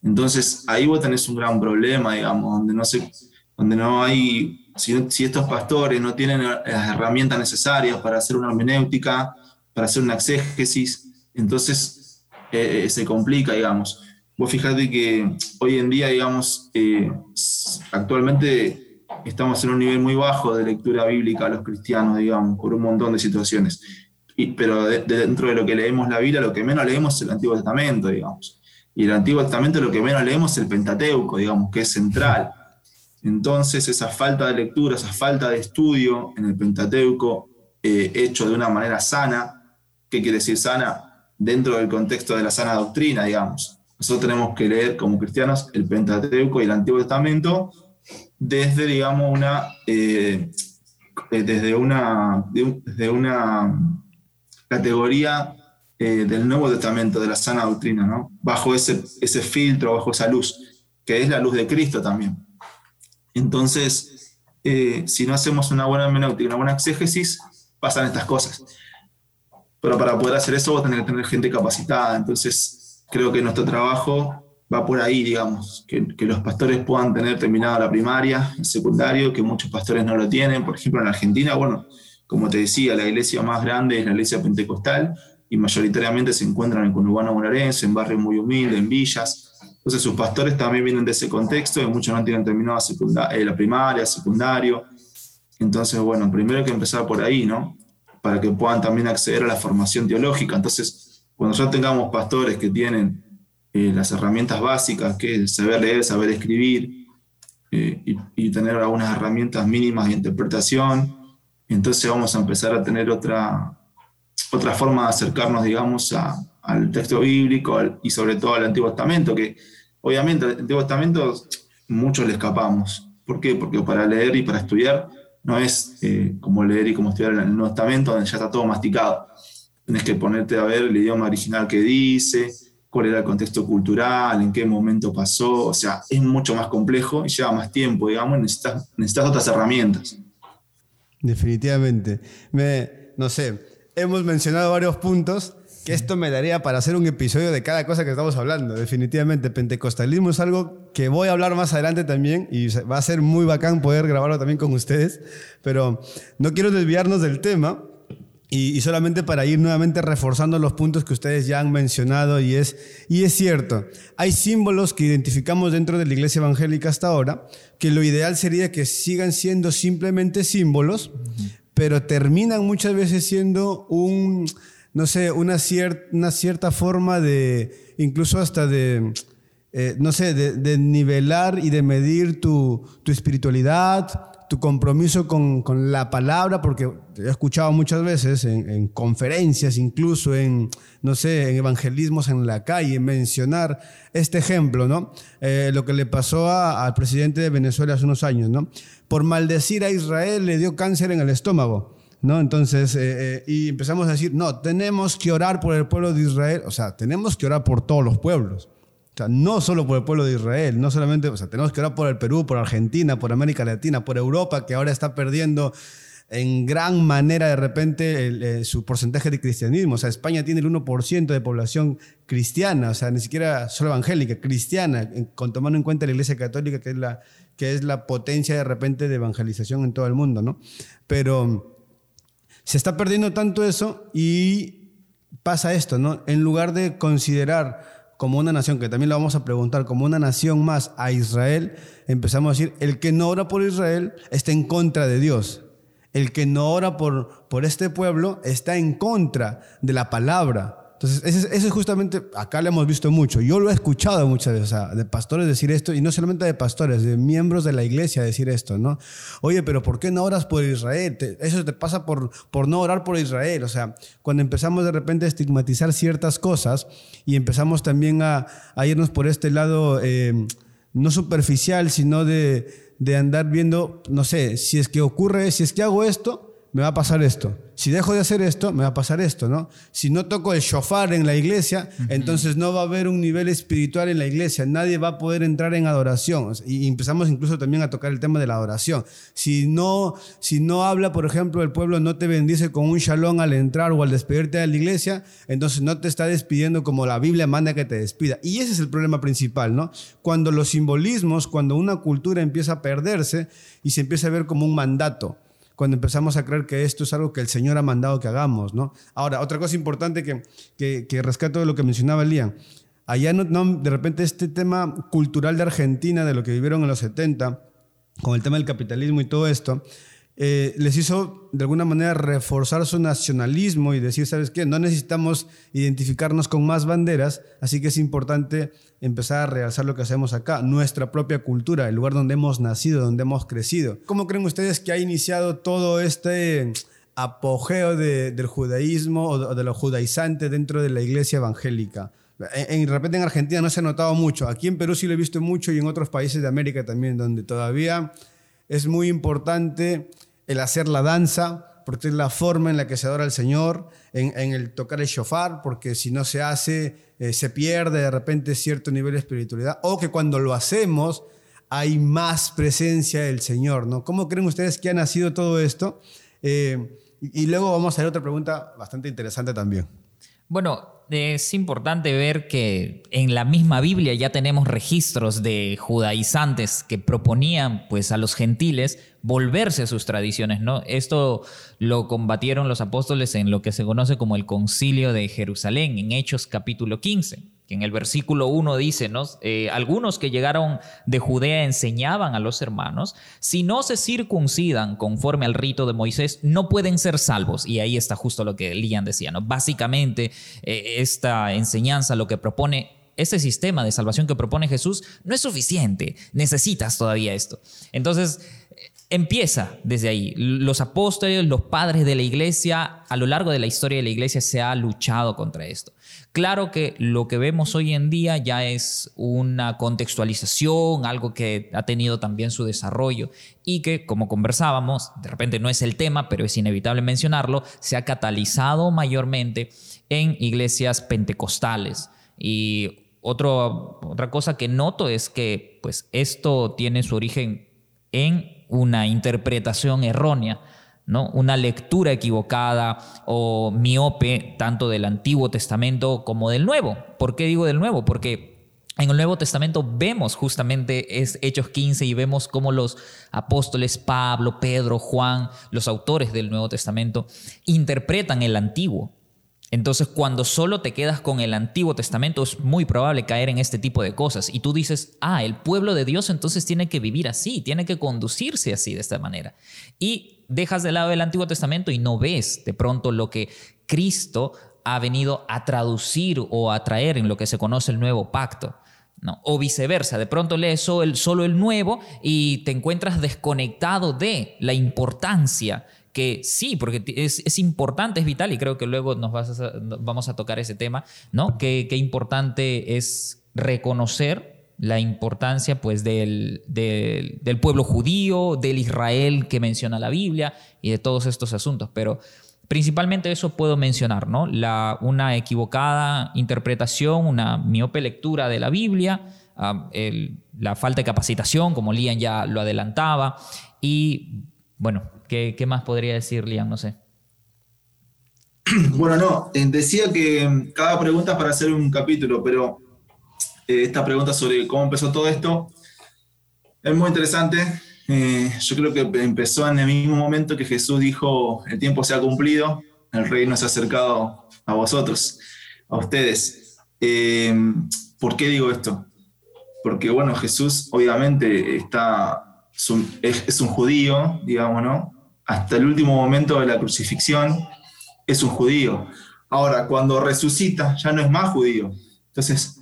Entonces ahí vos tenés un gran problema, digamos, donde no, se, donde no hay, si, estos pastores no tienen las herramientas necesarias para hacer una hermenéutica, para hacer una exégesis, entonces eh, eh, se complica, digamos. Vos fijate que hoy en día, digamos, actualmente estamos en un nivel muy bajo de lectura bíblica los cristianos, digamos, por un montón de situaciones. Y, pero dentro de lo que leemos la Biblia, lo que menos leemos es el Antiguo Testamento, digamos. Y el Antiguo Testamento lo que menos leemos es el Pentateuco, digamos, que es central. Entonces, esa falta de lectura, esa falta de estudio en el Pentateuco, eh, hecho de una manera sana, ¿qué quiere decir sana? Dentro del contexto de la sana doctrina, digamos. Nosotros tenemos que leer como cristianos el Pentateuco y el Antiguo Testamento desde, digamos, una, eh, eh, desde una, desde una categoría eh, del Nuevo Testamento, de la sana doctrina, ¿no? bajo ese, ese filtro, bajo esa luz, que es la luz de Cristo también. Entonces, si no hacemos una buena hermenéutica, una buena exégesis, pasan estas cosas. Pero para poder hacer eso, vos tenés que tener gente capacitada. Entonces, creo que nuestro trabajo va por ahí, digamos, que, los pastores puedan tener terminada la primaria, el secundario, que muchos pastores no lo tienen. Por ejemplo, en Argentina, bueno, como te decía, la iglesia más grande es la iglesia pentecostal y mayoritariamente se encuentran en conurbano bonaerense, en barrios muy humildes, en villas. Entonces sus pastores también vienen de ese contexto y muchos no tienen terminado eh, la primaria, secundario. Entonces, bueno, primero hay que empezar por ahí, ¿no? Para que puedan también acceder a la formación teológica. Entonces, cuando ya tengamos pastores que tienen eh, las herramientas básicas, que es saber leer, saber escribir eh, y, tener algunas herramientas mínimas de interpretación. Entonces vamos a empezar a tener otra, otra forma de acercarnos, digamos, al texto bíblico y sobre todo al Antiguo Testamento, que obviamente al Antiguo Testamento muchos le escapamos. ¿Por qué? Porque para leer y para estudiar no es eh, como leer y como estudiar el Nuevo Testamento, donde ya está todo masticado. Tienes que ponerte a ver el idioma original que dice, cuál era el contexto cultural, en qué momento pasó, o sea, es mucho más complejo y lleva más tiempo, digamos, necesitas, necesitas otras herramientas. Definitivamente. Me, no sé, hemos mencionado varios puntos que esto me daría para hacer un episodio de cada cosa que estamos hablando. Definitivamente, pentecostalismo es algo que voy a hablar más adelante también y va a ser muy bacán poder grabarlo también con ustedes, pero no quiero desviarnos del tema. Y, solamente para ir nuevamente reforzando los puntos que ustedes ya han mencionado, y es, y es cierto, hay símbolos que identificamos dentro de la iglesia evangélica hasta ahora, que lo ideal sería que sigan siendo simplemente símbolos, pero terminan muchas veces siendo un, no sé, una, una cierta forma de, incluso hasta de, eh, no sé, de, nivelar y de medir tu, tu espiritualidad, tu compromiso con, con, la palabra, porque he escuchado muchas veces en, conferencias, incluso en, no sé, en evangelismos en la calle, mencionar este ejemplo, ¿no? Eh, lo que le pasó al presidente de Venezuela hace unos años, ¿no? Por maldecir a Israel le dio cáncer en el estómago. ¿No? Entonces, eh, eh, y empezamos a decir, no, tenemos que orar por el pueblo de Israel, o sea, tenemos que orar por todos los pueblos sea, no solo por el pueblo de Israel, no solamente, o sea, tenemos que orar por el Perú, por Argentina, por América Latina, por Europa, que ahora está perdiendo en gran manera de repente eh, su porcentaje de cristianismo. O sea, España tiene el 1% de población cristiana, o sea, ni siquiera solo evangélica, cristiana, con, tomando en cuenta la Iglesia Católica, que es la, que es la potencia de repente de evangelización en todo el mundo, ¿no? Pero se está perdiendo tanto eso y pasa esto, ¿no? En lugar de considerar como una nación, que también lo vamos a preguntar, como una nación más a Israel, empezamos a decir, el que no ora por Israel está en contra de Dios. El que no ora por, por este pueblo está en contra de la palabra. Entonces, eso es, justamente, acá lo hemos visto mucho. Yo lo he escuchado muchas veces, o sea, de pastores decir esto, y no solamente de pastores, de miembros de la iglesia decir esto, ¿no? Oye, pero ¿por qué no oras por Israel? eso te pasa por, por no orar por Israel. O sea, cuando empezamos de repente a estigmatizar ciertas cosas y empezamos también a, irnos por este lado, eh, no superficial, sino de, de andar viendo, no sé, si es que ocurre, si es que hago esto, me va a pasar esto si dejo de hacer esto, me va a pasar esto, ¿no? Si no toco el shofar en la iglesia, entonces no va a haber un nivel espiritual en la iglesia, nadie va a poder entrar en adoración. Y empezamos incluso también a tocar el tema de la adoración. Si no, si no habla, por ejemplo, el pueblo no te bendice con un shalom al entrar o al despedirte de la iglesia, entonces no te está despidiendo como la Biblia manda que te despida. Y ese es el problema principal, ¿no? Cuando los simbolismos, cuando una cultura empieza a perderse y se empieza a ver como un mandato cuando empezamos a creer que esto es algo que el Señor ha mandado que hagamos, ¿no? Ahora, otra cosa importante que, que, que rescato de lo que mencionaba Lian, allá no, de repente este tema cultural de Argentina, de lo que vivieron en los 70, con el tema del capitalismo y todo esto, eh, les hizo de alguna manera reforzar su nacionalismo y decir, ¿sabes qué? No necesitamos identificarnos con más banderas, así que es importante empezar a realzar lo que hacemos acá, nuestra propia cultura, el lugar donde hemos nacido, donde hemos crecido. ¿Cómo creen ustedes que ha iniciado todo este apogeo del judaísmo o de lo judaizante dentro de la iglesia evangélica? En, de repente en Argentina no se ha notado mucho, aquí en Perú sí lo he visto mucho y en otros países de América también, donde todavía es muy importante el hacer la danza, porque es la forma en la que se adora al Señor, en, el tocar el shofar, porque si no se hace, eh, se pierde de repente cierto nivel de espiritualidad, o que cuando lo hacemos hay más presencia del Señor, ¿no? ¿Cómo creen ustedes que ha nacido todo esto? Eh, y, y luego vamos a hacer otra pregunta bastante interesante también. Bueno, es importante ver que en la misma Biblia ya tenemos registros de judaizantes que proponían pues a los gentiles volverse a sus tradiciones, ¿no? Esto lo combatieron los apóstoles en lo que se conoce como el Concilio de Jerusalén en Hechos capítulo 15 que en el versículo 1 dice. Eh, algunos que llegaron de Judea enseñaban a los hermanos, si no se circuncidan conforme al rito de Moisés, no pueden ser salvos. Y ahí está justo lo que Lian decía, ¿no? Básicamente, eh, esta enseñanza lo que propone este sistema de salvación que propone Jesús no es suficiente, necesitas todavía esto. Entonces, empieza desde ahí. Los apóstoles, los padres de la iglesia, a lo largo de la historia de la iglesia se ha luchado contra esto. Claro que lo que vemos hoy en día ya es una contextualización, algo que ha tenido también su desarrollo y que, como conversábamos, de repente no es el tema, pero es inevitable mencionarlo, se ha catalizado mayormente en iglesias pentecostales. Y otra cosa que noto es que pues, esto tiene su origen en una interpretación errónea Una lectura equivocada o miope tanto del Antiguo Testamento como del Nuevo. ¿Por qué digo del Nuevo? Porque en el Nuevo Testamento vemos justamente es Hechos 15 y vemos cómo los apóstoles Pablo, Pedro, Juan, los autores del Nuevo Testamento, interpretan el Antiguo. Entonces, cuando solo te quedas con el Antiguo Testamento, es muy probable caer en este tipo de cosas. Y tú dices, ah, el pueblo de Dios entonces tiene que vivir así, tiene que conducirse así, de esta manera. Y dejas de lado el Antiguo Testamento y no ves de pronto lo que Cristo ha venido a traducir o a traer en lo que se conoce el nuevo pacto. O viceversa, de pronto lees solo el, solo el nuevo y te encuentras desconectado de la importancia que sí, porque es, importante, es vital y creo que luego nos vamos a tocar ese tema, ¿no? Qué, importante es reconocer la importancia pues del, del, pueblo judío, del Israel que menciona la Biblia y de todos estos asuntos, pero Principalmente eso puedo mencionar, ¿no? La, una equivocada interpretación, una miope lectura de la Biblia, ah, la falta de capacitación, como Lian ya lo adelantaba, y bueno, ¿qué, más podría decir Lian? No sé. Bueno, no, eh, decía que cada pregunta es para hacer un capítulo, pero esta pregunta sobre cómo empezó todo esto es muy interesante eh, yo creo que empezó en el mismo momento que Jesús dijo, el tiempo se ha cumplido, el reino se ha acercado a vosotros, a ustedes. Eh, ¿Por qué digo esto? Porque, bueno, Jesús obviamente está, es, un judío, digamos, ¿no? Hasta el último momento de la crucifixión es un judío. Ahora, cuando resucita, ya no es más judío. Entonces,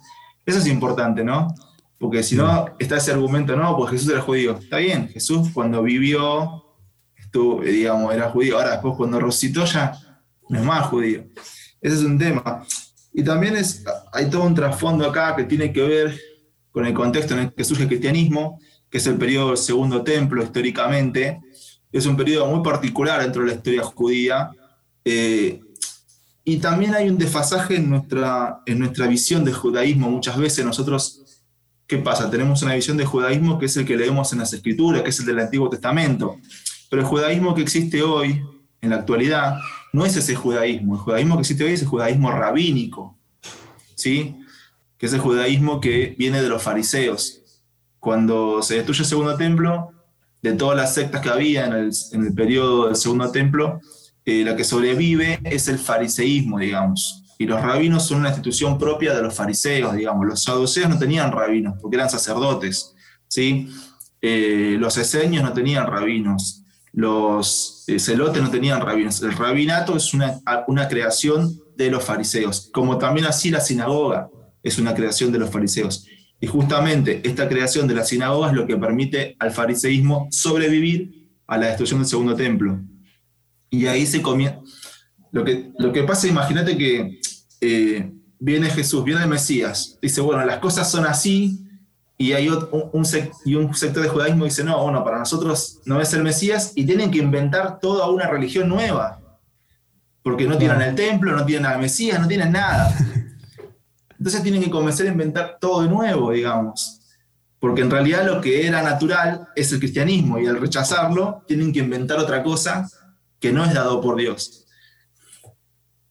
eso es importante, ¿no? Porque si no, mm. está ese argumento, no, pues Jesús era judío. Está bien, Jesús cuando vivió, estuvo, digamos, era judío. Ahora después cuando resucitó ya no es más judío. Ese es un tema. Y también es, hay todo un trasfondo acá que tiene que ver con el contexto en el que surge el cristianismo, que es el periodo del Segundo Templo históricamente. Es un periodo muy particular dentro de la historia judía. Eh, y también hay un desfasaje en nuestra, en nuestra visión de judaísmo. Muchas veces nosotros ¿qué pasa? Tenemos una visión de judaísmo que es el que leemos en las escrituras, que es el del Antiguo Testamento. Pero el judaísmo que existe hoy, en la actualidad, no es ese judaísmo. El judaísmo que existe hoy es el judaísmo rabínico, ¿sí? que es el judaísmo que viene de los fariseos. Cuando se destruye el segundo templo, de todas las sectas que había en el, en el periodo del segundo templo, eh, la que sobrevive es el fariseísmo, digamos y los rabinos son una institución propia de los fariseos, digamos. Los saduceos no tenían rabinos porque eran sacerdotes, ¿sí? Eh, los eseños no tenían rabinos, los eh, celotes no tenían rabinos. El rabinato es una, una creación de los fariseos, como también así la sinagoga es una creación de los fariseos. Y justamente esta creación de la sinagoga es lo que permite al fariseísmo sobrevivir a la destrucción del segundo templo. Y ahí se comienza. Lo que, lo que pasa, imagínate que eh, viene Jesús, viene el Mesías, dice, bueno, las cosas son así, y hay un, un, y un sector de judaísmo dice, no, bueno, para nosotros no es el Mesías, y tienen que inventar toda una religión nueva, porque no tienen el templo, no tienen al Mesías, no tienen nada. Entonces tienen que comenzar a inventar todo de nuevo, digamos. Porque en realidad lo que era natural es el cristianismo y al rechazarlo tienen que inventar otra cosa que no es dado por Dios.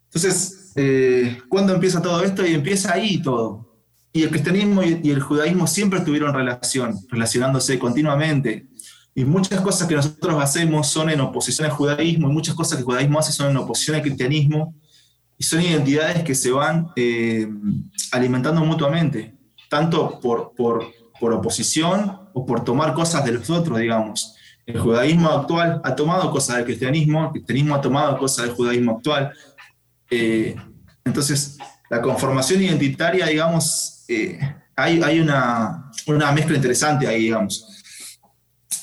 Entonces, eh, ¿cuándo empieza todo esto? Y empieza ahí todo. Y el cristianismo y, el judaísmo siempre tuvieron relación, relacionándose continuamente. Y muchas cosas que nosotros hacemos son en oposición al judaísmo, y muchas cosas que el judaísmo hace son en oposición al cristianismo, y son identidades que se van eh, alimentando mutuamente, tanto por, por, por oposición o por tomar cosas de los otros, digamos. El judaísmo actual ha tomado cosas del cristianismo, el cristianismo ha tomado cosas del judaísmo actual, eh, entonces, la conformación identitaria, digamos, eh, hay, una, una, mezcla interesante ahí, digamos.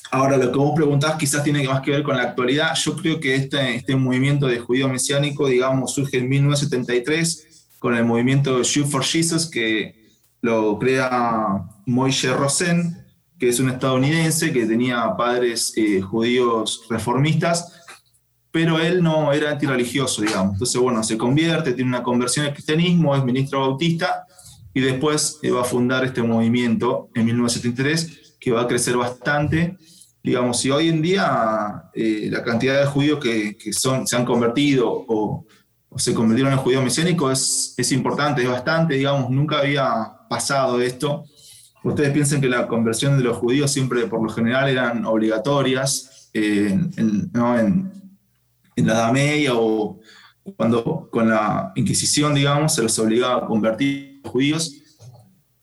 Ahora, lo que vos preguntás quizás tiene más que ver con la actualidad. Yo creo que este, este movimiento de judío mesiánico, digamos, surge en 1973 con el movimiento Shoot for Jesus, que lo crea Moishe Rosen, que es un estadounidense que tenía padres eh, judíos reformistas pero él no era antirreligioso, digamos. Entonces, bueno, se convierte, tiene una conversión al cristianismo, es ministro bautista y después eh, va a fundar este movimiento en 1973 que va a crecer bastante Digamos, si hoy en día eh, la cantidad de judíos que, son, se han convertido o, se convirtieron en judíos mesiánicos es, es importante, es bastante, digamos, nunca había pasado esto. Ustedes piensan que la conversión de los judíos siempre, por lo general, eran obligatorias en, en, en la Edad Media o cuando con la Inquisición, digamos, se los obligaba a convertir a judíos.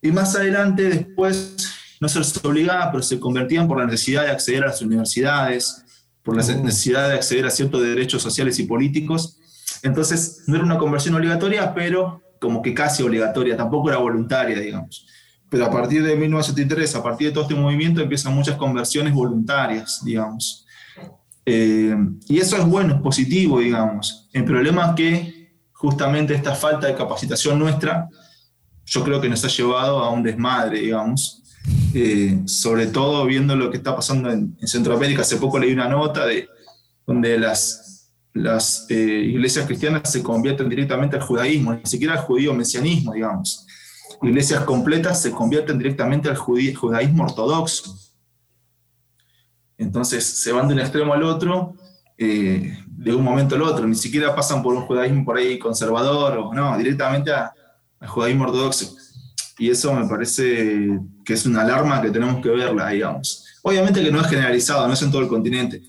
Y más adelante, después, no se los obligaba, pero se convertían por la necesidad de acceder a las universidades, por la oh. necesidad de acceder a ciertos derechos sociales y políticos. Entonces, no era una conversión obligatoria, pero como que casi obligatoria, tampoco era voluntaria, digamos. Pero a partir de 1973, a partir de todo este movimiento, empiezan muchas conversiones voluntarias, digamos. Eh, y eso es bueno, es positivo, digamos. El problema es que justamente esta falta de capacitación nuestra, yo creo que nos ha llevado a un desmadre, digamos. Eh, sobre todo viendo lo que está pasando en, Centroamérica. Hace poco leí una nota de donde las, las eh, iglesias cristianas se convierten directamente al judaísmo, ni siquiera al judío mesianismo, digamos. Iglesias completas se convierten directamente al judaísmo ortodoxo. Entonces se van de un extremo al otro, eh, de un momento al otro, ni siquiera pasan por un judaísmo por ahí conservador, o no, directamente al judaísmo ortodoxo. Y eso me parece que es una alarma que tenemos que verla, digamos. Obviamente que no es generalizado, no es en todo el continente,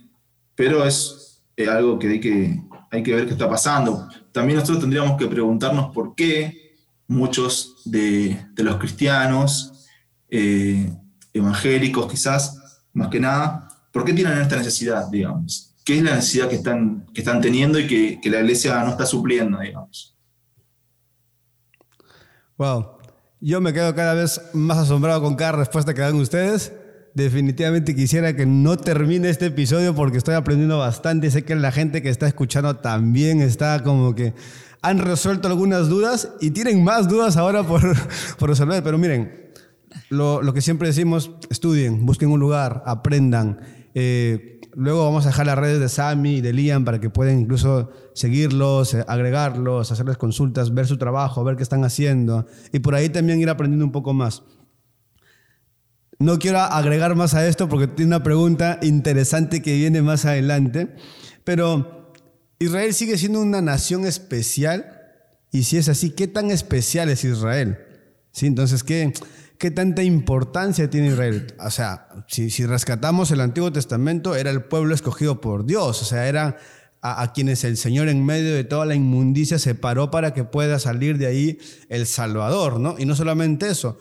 pero es eh, algo que hay, que hay que ver qué está pasando. También nosotros tendríamos que preguntarnos por qué muchos de, los cristianos, eh, evangélicos quizás, más que nada, ¿Por qué tienen esta necesidad, digamos? ¿Qué es la necesidad que están, que están teniendo y que, que la iglesia no está supliendo, digamos? Wow. Yo me quedo cada vez más asombrado con cada respuesta que dan ustedes. Definitivamente quisiera que no termine este episodio porque estoy aprendiendo bastante. Sé que la gente que está escuchando también está como que han resuelto algunas dudas y tienen más dudas ahora por, por resolver. Pero miren, lo, lo que siempre decimos, estudien, busquen un lugar, aprendan. Eh, luego vamos a dejar las redes de Sami y de Liam para que puedan incluso seguirlos, eh, agregarlos, hacerles consultas, ver su trabajo, ver qué están haciendo y por ahí también ir aprendiendo un poco más. No quiero agregar más a esto porque tiene una pregunta interesante que viene más adelante, pero Israel sigue siendo una nación especial y si es así, ¿qué tan especial es Israel? ¿Sí? Entonces, ¿qué, ¿qué tanta importancia tiene Israel? O sea, si, rescatamos el Antiguo Testamento, era el pueblo escogido por Dios, o sea, era a, quienes el Señor en medio de toda la inmundicia separó para que pueda salir de ahí el Salvador, ¿no? Y no solamente eso,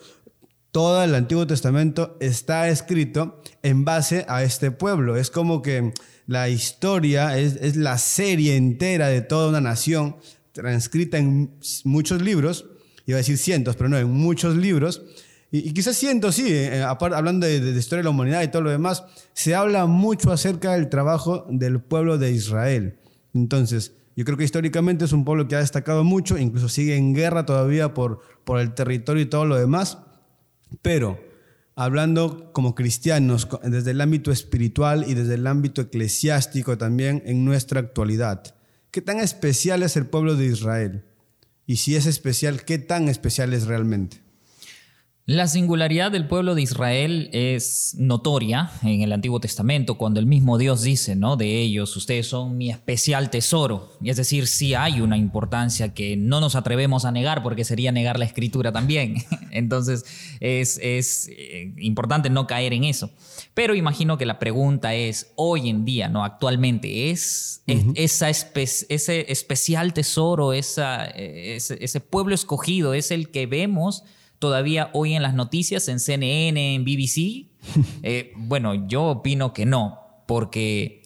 todo el Antiguo Testamento está escrito en base a este pueblo. Es como que la historia es, la serie entera de toda una nación, transcrita en muchos libros, iba a decir cientos, pero no, en muchos libros, y, quizás siento, sí, eh, eh, hablando de, de, historia de la humanidad y todo lo demás, se habla mucho acerca del trabajo del pueblo de Israel. Entonces, yo creo que históricamente es un pueblo que ha destacado mucho, incluso sigue en guerra todavía por, por el territorio y todo lo demás, pero hablando como cristianos desde el ámbito espiritual y desde el ámbito eclesiástico también en nuestra actualidad. ¿Qué tan especial es el pueblo de Israel? Y si es especial, ¿qué tan especial es realmente? La singularidad del pueblo de Israel es notoria en el Antiguo Testamento, cuando el mismo Dios dice, ¿no? De ellos, ustedes son mi especial tesoro. Y es decir, sí hay una importancia que no nos atrevemos a negar porque sería negar la escritura también. Entonces, es, eh, importante no caer en eso. Pero imagino que la pregunta es, hoy en día, ¿no? Actualmente, ¿es, esa ese especial tesoro, esa, eh, ese pueblo escogido, es el que vemos? Todavía hoy en las noticias, en CNN, en BBC? Eh, bueno, yo opino que no, porque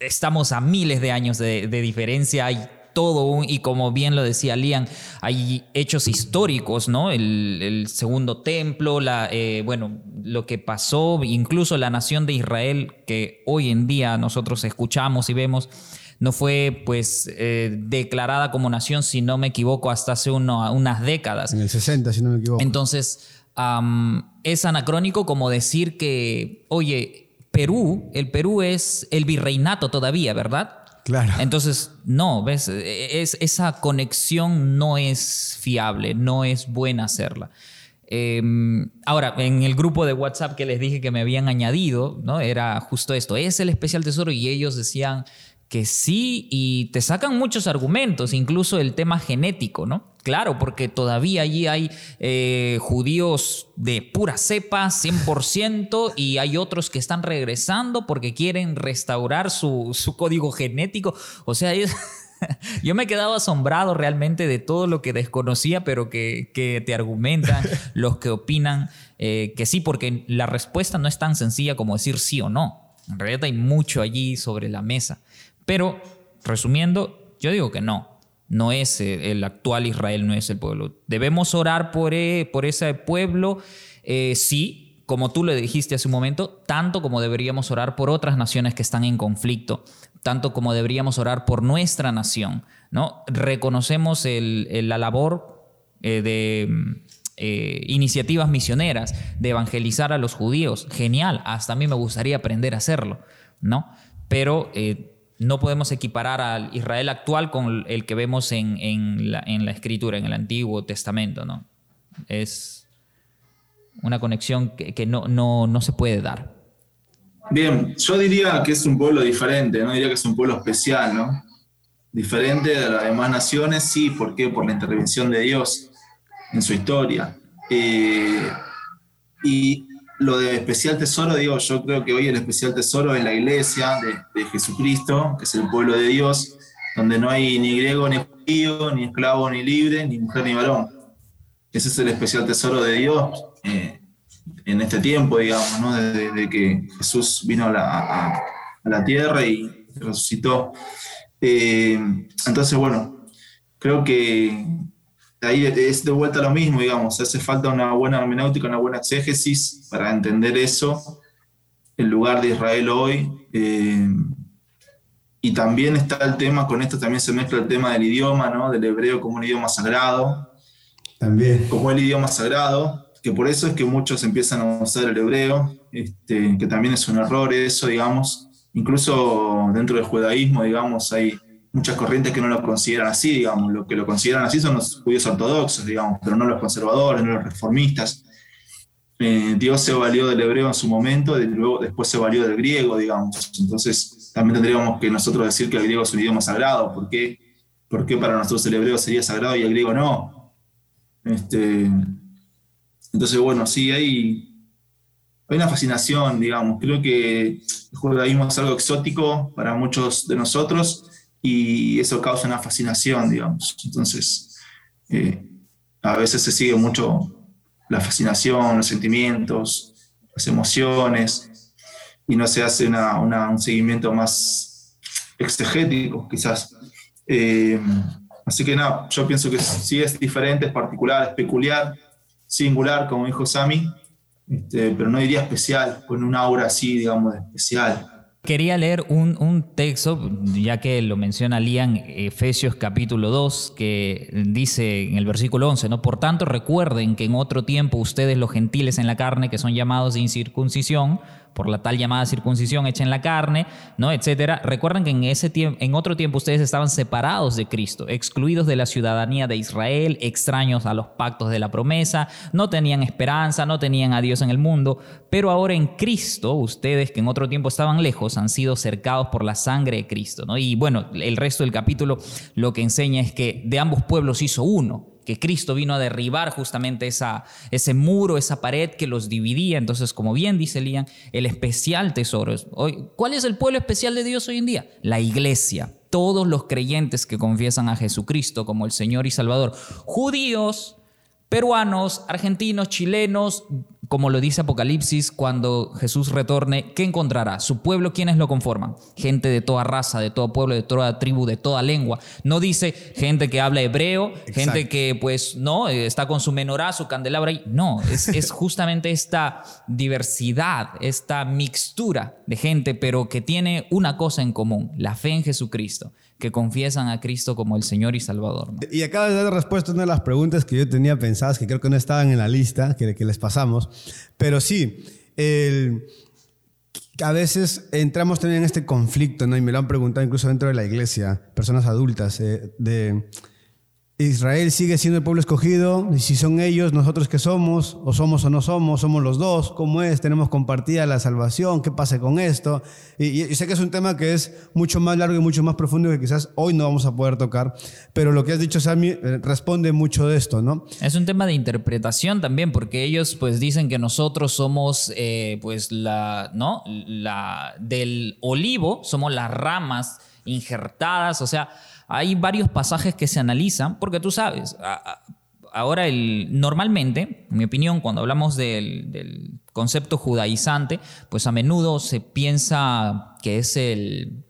estamos a miles de años de, diferencia, hay todo un, y como bien lo decía Lian, hay hechos históricos, ¿no? El, segundo templo, la, eh, bueno, lo que pasó, incluso la nación de Israel, que hoy en día nosotros escuchamos y vemos, no fue pues eh, declarada como nación, si no me equivoco, hasta hace unas décadas. En el 60, si no me equivoco. Entonces, es anacrónico como decir que, oye, Perú, el Perú es el virreinato todavía, ¿verdad? Claro. Entonces, no, ¿ves? Es, esa conexión no es fiable, no es buena hacerla. Em, ahora, en el grupo de WhatsApp que les dije que me habían añadido, ¿no? Era justo esto, es el especial tesoro y ellos decían que sí y te sacan muchos argumentos, incluso el tema genético, ¿no? Claro, porque todavía allí hay eh, judíos de pura cepa, 100%, y hay otros que están regresando porque quieren restaurar su, su código genético. O sea, es... Yo me he quedado asombrado realmente de todo lo que desconocía, pero que, te argumentan los que opinan eh, que sí, porque la respuesta no es tan sencilla como decir sí o no. En realidad hay mucho allí sobre la mesa. Pero, resumiendo, yo digo que no. No es eh, el actual Israel, no es el pueblo. Debemos orar por, eh, por ese pueblo, sí, como tú le dijiste hace un momento, tanto como deberíamos orar por otras naciones que están en conflicto tanto como deberíamos orar por nuestra nación. ¿no? Reconocemos la labor eh, de eh, iniciativas misioneras, de evangelizar a los judíos. Genial, hasta a mí me gustaría aprender a hacerlo, ¿no? Pero eh, no podemos equiparar al Israel actual con el que vemos en, la, escritura, en el Antiguo Testamento, ¿no? Es una conexión que, no, no se puede dar. Bien, yo diría que es un pueblo diferente, no diría que es un pueblo especial, ¿no? Diferente de las demás naciones, sí, ¿por qué? Por la intervención de Dios en su historia. Eh, y lo de especial tesoro, digo, yo creo que hoy el especial tesoro es la iglesia de, Jesucristo, que es el pueblo de Dios, donde no hay ni griego ni judío, ni esclavo ni libre, ni mujer ni varón. Ese es el especial tesoro de Dios. Eh, en este tiempo, digamos, ¿no? desde, que Jesús vino a la, tierra y resucitó. Eh, entonces, bueno, creo que ahí es de vuelta lo mismo, digamos, hace falta una buena hermenéutica, una buena exégesis para entender eso, el lugar de Israel hoy. Eh, y también está el tema, con esto también se mezcla el tema del idioma, ¿no? del hebreo como un idioma sagrado. También. Como el idioma sagrado que por eso es que muchos empiezan a usar el hebreo, este, que también es un error eso, digamos. Incluso dentro del judaísmo, digamos, hay muchas corrientes que no lo consideran así, digamos. Lo que lo consideran así son los judíos ortodoxos, digamos, pero no los conservadores, no los reformistas. Eh, Dios se valió del hebreo en su momento, y luego después se valió del griego, digamos. Entonces, también tendríamos que nosotros decir que el griego es un idioma sagrado. ¿Por qué, ¿Por qué para nosotros el hebreo sería sagrado y el griego no? Este, entonces, bueno, sí, hay, hay una fascinación, digamos. Creo que el judaísmo es algo exótico para muchos de nosotros y eso causa una fascinación, digamos. Entonces, eh, a veces se sigue mucho la fascinación, los sentimientos, las emociones, y no se hace un seguimiento más exegético, quizás. Eh, así que nada, yo pienso que sí es diferente, es particular, es peculiar singular, como dijo Sami, este, pero no diría especial, con un aura así, digamos, especial. Quería leer un, un, texto, ya que lo menciona Lian, Efesios capítulo 2, que dice en el versículo 11, ¿no? Por tanto, recuerden que en otro tiempo ustedes los gentiles en la carne, que son llamados de incircuncisión, por la tal llamada circuncisión hecha en la carne, ¿no? etcétera. Recuerden que en ese en otro tiempo ustedes estaban separados de Cristo, excluidos de la ciudadanía de Israel, extraños a los pactos de la promesa, no tenían esperanza, no tenían a Dios en el mundo, pero ahora en Cristo, ustedes que en otro tiempo estaban lejos, han sido cercados por la sangre de Cristo, ¿no? Y bueno, el resto del capítulo lo que enseña es que de ambos pueblos hizo uno, que Cristo vino a derribar justamente esa, ese muro, esa pared que los dividía. Entonces, como bien dice Lian, el especial tesoro. Hoy, ¿Cuál es el pueblo especial de Dios hoy en día? La iglesia. Todos los creyentes que confiesan a Jesucristo como el Señor y Salvador. Judíos, peruanos, argentinos, chilenos, como lo dice Apocalipsis, cuando Jesús retorne, ¿qué encontrará? Su pueblo, ¿quiénes lo conforman? Gente de toda raza, de todo pueblo, de toda tribu, de toda lengua. No dice gente que habla hebreo, gente que pues no, está con su menorá, su candelabra. No, es, es justamente esta diversidad, esta mixtura de gente, pero que tiene una cosa en común, la fe en Jesucristo que confiesan a Cristo como el Señor y Salvador. Y acabas de dar respuesta a una de las preguntas que yo tenía pensadas, que creo que no estaban en la lista, que, les pasamos. Pero sí, a veces entramos también en este conflicto, ¿no? y me lo han preguntado incluso dentro de la iglesia, personas adultas, eh, de Israel sigue siendo el pueblo escogido, y si son ellos, nosotros que somos, o somos o no somos, somos los dos, ¿cómo es? Tenemos compartida la salvación, ¿qué pasa con esto? Y, sé que es un tema que es mucho más largo y mucho más profundo que quizás hoy no vamos a poder tocar, pero lo que has dicho, Sammy, eh, responde mucho de esto, ¿no? Es un tema de interpretación también, porque ellos pues dicen que nosotros somos eh, pues la, ¿no? La del olivo, somos las ramas injertadas, o sea, hay varios pasajes que se analizan, porque tú sabes, ahora el, normalmente, en mi opinión, cuando hablamos del, concepto judaizante, pues a menudo se piensa que es el,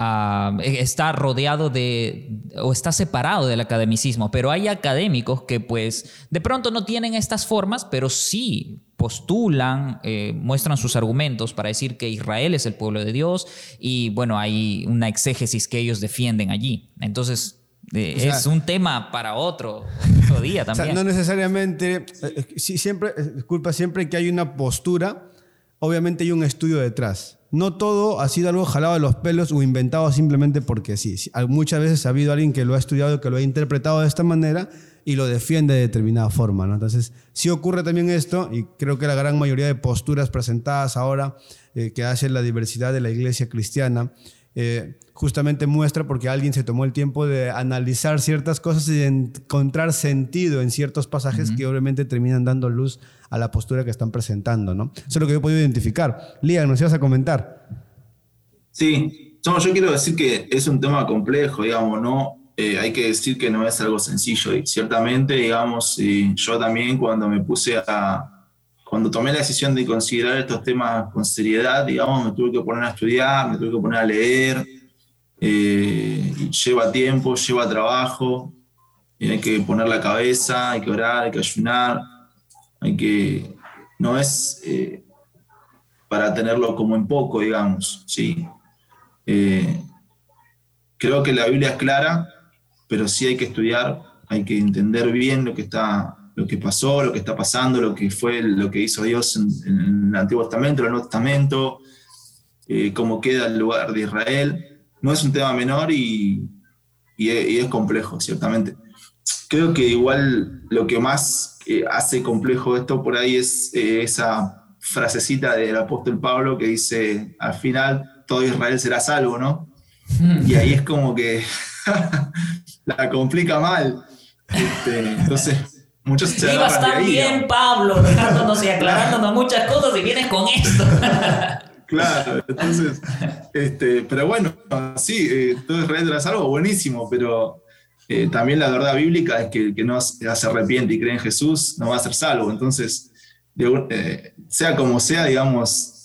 ah, está rodeado de o está separado del academicismo, pero hay académicos que pues de pronto no tienen estas formas, pero sí postulan, eh, muestran sus argumentos para decir que Israel es el pueblo de Dios y bueno, hay una exégesis que ellos defienden allí. Entonces, eh, es un tema para otro, día también. no necesariamente, eh, siempre, disculpa, siempre que hay una postura, obviamente hay un estudio detrás. No todo ha sido algo jalado de los pelos o inventado simplemente porque sí. Muchas veces ha habido alguien que lo ha estudiado, que lo ha interpretado de esta manera y lo defiende de determinada forma. Entonces, sí ocurre también esto, y creo que la gran mayoría de posturas presentadas ahora eh, que hacen la diversidad de la iglesia cristiana, eh, justamente muestra porque alguien se tomó el tiempo de analizar ciertas cosas y de encontrar sentido en ciertos pasajes que obviamente terminan dando luz a la postura que están presentando. ¿no? Eso es lo que yo he podido identificar. Lía, ¿nos ibas a comentar? Sí, yo quiero decir que es un tema complejo, digamos, ¿no? Eh, hay que decir que no es algo sencillo y ciertamente, digamos, yo también cuando me puse a, cuando tomé la decisión de considerar estos temas con seriedad, digamos, me tuve que poner a estudiar, me tuve que poner a leer, eh, lleva tiempo, lleva trabajo, y hay que poner la cabeza, hay que orar, hay que ayunar, hay que, no es eh, para tenerlo como en poco, digamos, sí. creo que la Biblia es clara, pero sí hay que estudiar, hay que entender bien lo que, está, lo que pasó, lo que está pasando, lo que fue, lo que hizo Dios en, el Antiguo Testamento, en el Nuevo Testamento, eh, cómo queda el lugar de Israel. No es un tema menor y, es, complejo, ciertamente. Creo que igual lo que más eh, hace complejo esto por ahí es eh, esa frasecita del apóstol Pablo que dice, al final todo Israel será salvo, ¿no? Y ahí es como que la complica mal. Este, entonces, muchos se Iba a estar bien, Pablo, dejándonos y aclarándonos muchas cosas y vienes con esto. Claro, entonces, este, pero bueno, sí, eh, todo de algo buenísimo, pero eh, también la verdad bíblica es que el que no se arrepiente y cree en Jesús no va a ser salvo. Entonces, eh, sea como sea, digamos,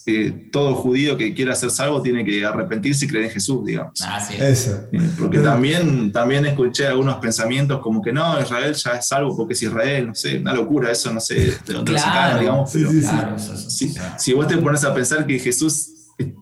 todo judío que quiera ser salvo tiene que arrepentirse y creer enJesús, digamos. Eso. Eh, porque también, también escuché algunos pensamientos como que no, Israel ya es salvo porque es Israel, no sé, una locura, eso no sé de dónde claro, digamos. si, vos te pones a pensar que Jesús,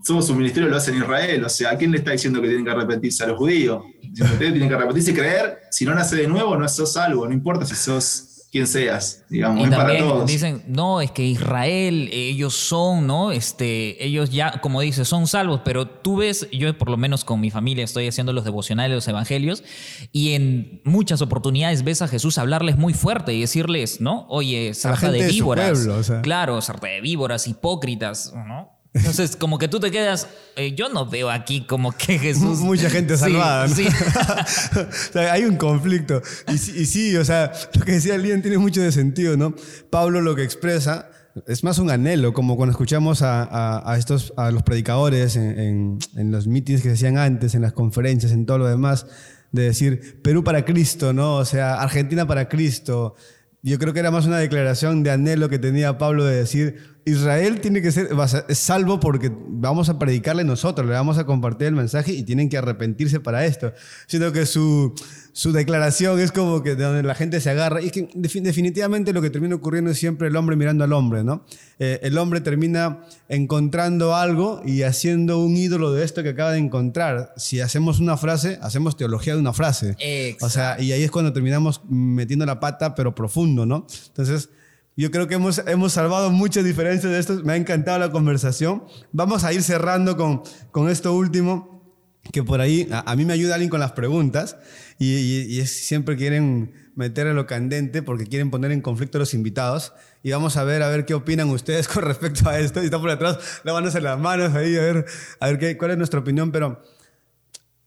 todo su ministerio lo hace en Israel, o sea, ¿a quién le está diciendo que tienen que arrepentirse? A los judíos. Si ustedes tienen que arrepentirse y creer, si no nace de nuevo, no sos salvo, no importa si sos quien seas, digamos, y para todos. Dicen, no, es que Israel, ellos son, ¿no? Este, ellos ya, como dices, son salvos, pero tú ves, yo por lo menos con mi familia estoy haciendo los devocionales, los evangelios, y en muchas oportunidades ves a Jesús hablarles muy fuerte y decirles, ¿no? Oye, sarta de víboras. Claro, sarta de víboras, hipócritas, ¿no? Entonces, como que tú te quedas, eh, yo no veo aquí como que Jesús... Mucha gente salvada, ¿no? Sí. hay un conflicto. Y, sí, o sea, lo que decía Lian tiene mucho de sentido, ¿no? Pablo lo que expresa es más un anhelo, como cuando escuchamos a, estos, a los predicadores en, en, los mítines que se hacían antes, en las conferencias, en todo lo demás, de decir Perú para Cristo, ¿no? O sea, Argentina para Cristo. Yo creo que era más una declaración de anhelo que tenía Pablo de decir, Israel tiene que ser salvo porque vamos a predicarle nosotros, le vamos a compartir el mensaje y tienen que arrepentirse para esto. Sino que su, declaración es como que de donde la gente se agarra. Y es que definitivamente lo que termina ocurriendo es siempre el hombre mirando al hombre, ¿no? Eh, el hombre termina encontrando algo y haciendo un ídolo de esto que acaba de encontrar. Si hacemos una frase, hacemos teología de una frase. O sea, y ahí es cuando terminamos metiendo la pata, pero profundo, ¿no? Entonces yo creo que hemos, hemos salvado muchas diferencias de esto. Me ha encantado la conversación. Vamos a ir cerrando con, con esto último. que por ahí, a, mí me ayuda alguien con las preguntas y, siempre quieren meter a lo candente porque quieren poner en conflicto a los invitados. Y vamos a ver, a ver qué opinan ustedes con respecto a esto. Y está por detrás lavándose las manos ahí, a ver, a ver qué, cuál es nuestra opinión. Pero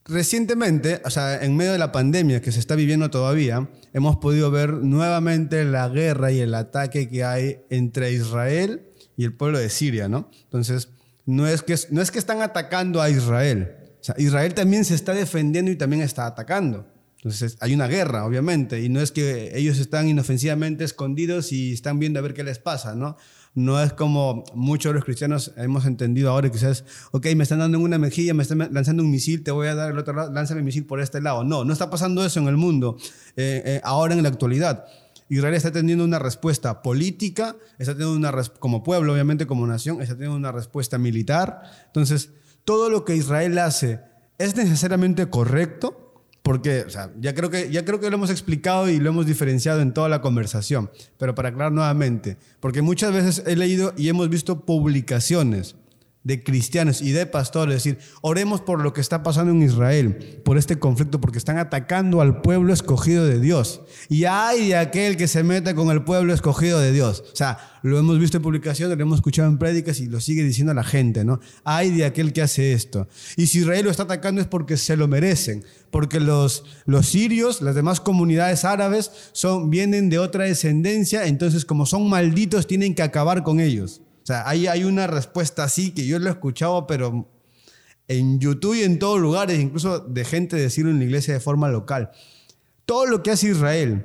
recientemente, o sea, en medio de la pandemia que se está viviendo todavía, hemos podido ver nuevamente la guerra y el ataque que hay entre Israel y el pueblo de Siria, ¿no? Entonces, no es que, no es que están atacando a Israel. O sea, Israel también se está defendiendo y también está atacando. Entonces hay una guerra, obviamente, y no es que ellos están inofensivamente escondidos y están viendo a ver qué les pasa, ¿no? No es como muchos de los cristianos hemos entendido ahora, quizás, ok, me están dando en una mejilla, me están lanzando un misil, te voy a dar el otro lado, lánzame el misil por este lado. No, no está pasando eso en el mundo, eh, eh, ahora en la actualidad. Israel está teniendo una respuesta política, está teniendo una como pueblo, obviamente como nación, está teniendo una respuesta militar. Entonces, todo lo que Israel hace es necesariamente correcto, porque ya, creo que, ya creo que lo hemos explicado y lo hemos diferenciado en toda la conversación, pero para aclarar nuevamente, porque muchas veces he leído y hemos visto publicaciones de cristianos y de pastores, decir, oremos por lo que está pasando en Israel, por este conflicto, porque están atacando al pueblo escogido de Dios. Y hay de aquel que se mete con el pueblo escogido de Dios. O sea, lo hemos visto en publicaciones, lo hemos escuchado en prédicas y lo sigue diciendo la gente, ¿no? Hay de aquel que hace esto. Y si Israel lo está atacando es porque se lo merecen, porque los, los sirios, las demás comunidades árabes, son, vienen de otra descendencia, entonces como son malditos tienen que acabar con ellos. O sea, ahí hay una respuesta así que yo lo he escuchado, pero en YouTube y en todos lugares, incluso de gente decirlo en la iglesia de forma local. Todo lo que hace Israel,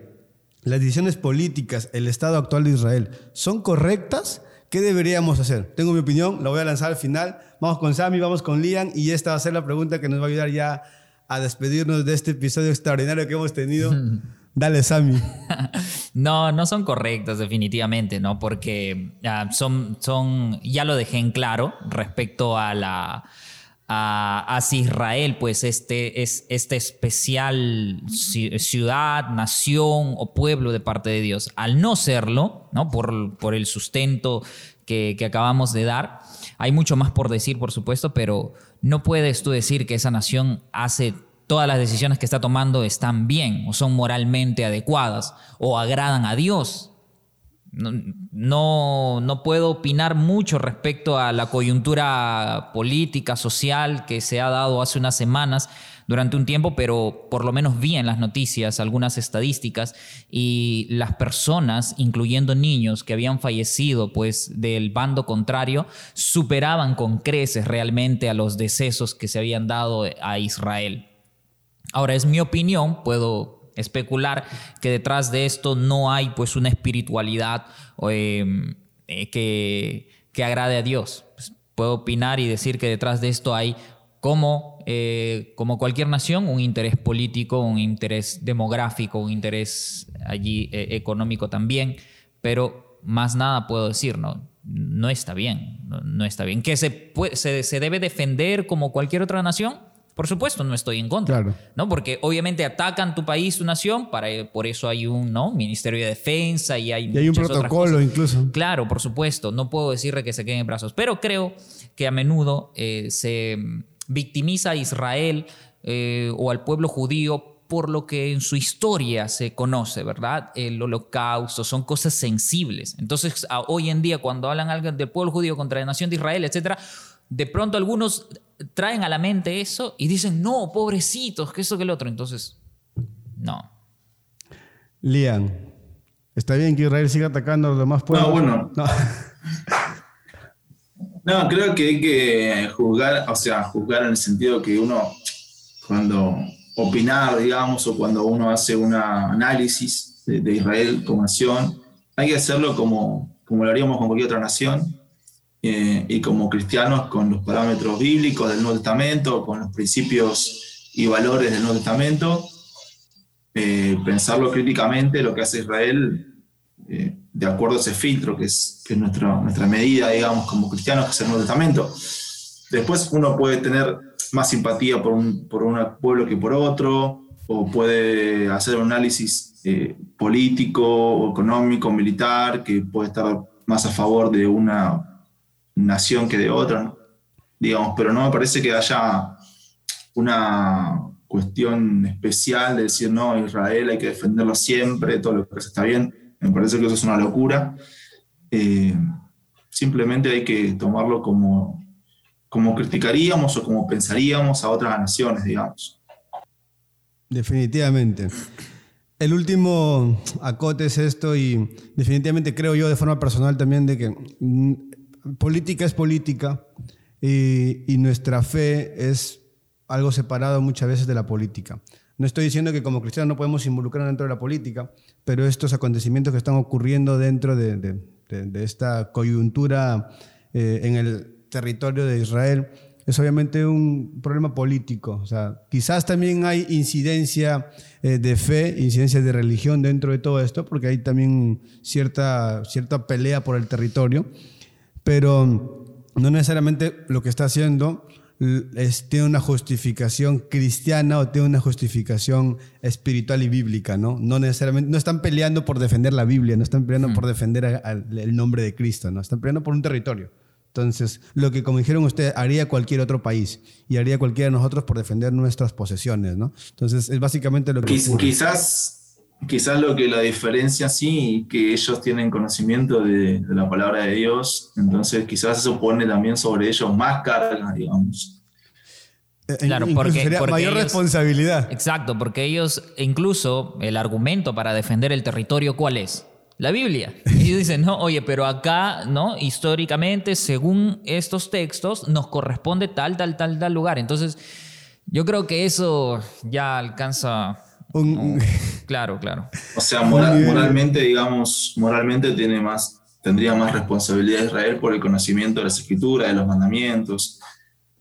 las decisiones políticas, el estado actual de Israel, ¿son correctas? ¿Qué deberíamos hacer? Tengo mi opinión, la voy a lanzar al final. Vamos con Sammy, vamos con Lian y esta va a ser la pregunta que nos va a ayudar ya a despedirnos de este episodio extraordinario que hemos tenido. Dale, Sammy. no, no son correctas definitivamente, ¿no? Porque son, son, ya lo dejé en claro respecto a la... A, Israel, pues este es esta especial ciudad, nación o pueblo de parte de Dios. Al no serlo, ¿no? Por, por el sustento que, que acabamos de dar, hay mucho más por decir, por supuesto, pero no puedes tú decir que esa nación hace todas las decisiones que está tomando están bien o son moralmente adecuadas o agradan a Dios. No, no, puedo opinar mucho respecto a la coyuntura política, social que se ha dado hace unas semanas durante un tiempo, pero por lo menos vi en las noticias algunas estadísticas y las personas, incluyendo niños que habían fallecido pues del bando contrario, superaban con creces realmente a los decesos que se habían dado a Israel. Ahora, es mi opinión, puedo especular que detrás de esto no hay pues una espiritualidad em, eh, que, que, agrade a Dios. Pues, puedo opinar y decir que detrás de esto hay como, eh, como cualquier nación, un interés político, un interés demográfico, un interés allí eh, económico también, pero más nada puedo decir, ¿no? No está bien, no, está bien. ¿Que se, se, se debe defender como cualquier otra nación? Por supuesto, no estoy en contra, ¿no? Porque obviamente atacan tu país, tu nación, para, por eso hay un ¿no? Ministerio de Defensa y hay, y hay un protocolo incluso. Claro, por supuesto, no puedo decirle que se queden en brazos, pero creo que a menudo eh, se victimiza a Israel eh, o al pueblo judío por lo que en su historia se conoce, ¿verdad? El holocausto, son cosas sensibles. Entonces, hoy en día, cuando hablan del pueblo judío contra la nación de Israel, etcétera, de pronto algunos traen a la mente eso y dicen, no, pobrecitos, que eso, que el otro. Entonces, no. Lian, ¿está bien que Israel siga atacando a los demás pueblos? No, bueno. No. creo que hay que juzgar, o sea, juzgar en el sentido que uno, cuando opinar, digamos, o cuando uno hace un análisis de, Israel como nación, hay que hacerlo como, como lo haríamos con cualquier otra nación, eh, y como cristianos con los parámetros bíblicos del Nuevo Testamento, con los principios y valores del Nuevo Testamento, eh, pensarlo críticamente, lo que hace Israel, eh, de acuerdo a ese filtro que es, que es nuestra, nuestra medida, digamos, como cristianos, que es el Nuevo Testamento. Después uno puede tener más simpatía por un, por un pueblo que por otro, o puede hacer un análisis político, económico, militar, que puede estar más a favor de una nación que de otra, digamos, pero no me parece que haya una cuestión especial de decir, no, Israel hay que defenderlo siempre, todo lo que está bien. Me parece que eso es una locura. Eh, simplemente hay que tomarlo como, como criticaríamos o como pensaríamos a otras naciones, digamos. Definitivamente. El último acote es esto y definitivamente creo yo de forma personal también de que política es política y, y nuestra fe es algo separado muchas veces de la política. No estoy diciendo que como cristianos no podemos involucrar dentro de la política, pero estos acontecimientos que están ocurriendo dentro de, de, esta coyuntura eh, en el territorio de Israel es obviamente un problema político. O sea, quizás también hay incidencia eh, de fe, incidencia de religión dentro de todo esto, porque hay también cierta, cierta pelea por el territorio, pero no necesariamente lo que está haciendo tiene una justificación cristiana o tiene una justificación espiritual y bíblica, ¿no? No necesariamente, no están peleando por defender la Biblia, no están peleando por defender el nombre de Cristo, ¿no? Están peleando por un territorio. Entonces, lo que como dijeron ustedes, haría cualquier otro país y haría cualquiera de nosotros por defender nuestras posesiones, ¿no? Entonces, es básicamente lo que... quizás, quizás lo que la diferencia sí, que ellos tienen conocimiento de, la palabra de Dios, entonces quizás eso pone también sobre ellos más carga, digamos. Eh, claro, porque, sería mayor responsabilidad. Exacto, porque ellos, incluso el argumento para defender el territorio, ¿cuál es? la Biblia. Y ellos dicen, no, oye, pero acá, ¿no? Históricamente, según estos textos, nos corresponde tal, tal, tal, tal lugar. Entonces, yo creo que eso ya alcanza... claro, claro. O sea, moralmente, digamos, moralmente tiene más, tendría más responsabilidad Israel por el conocimiento de las escrituras, de los mandamientos,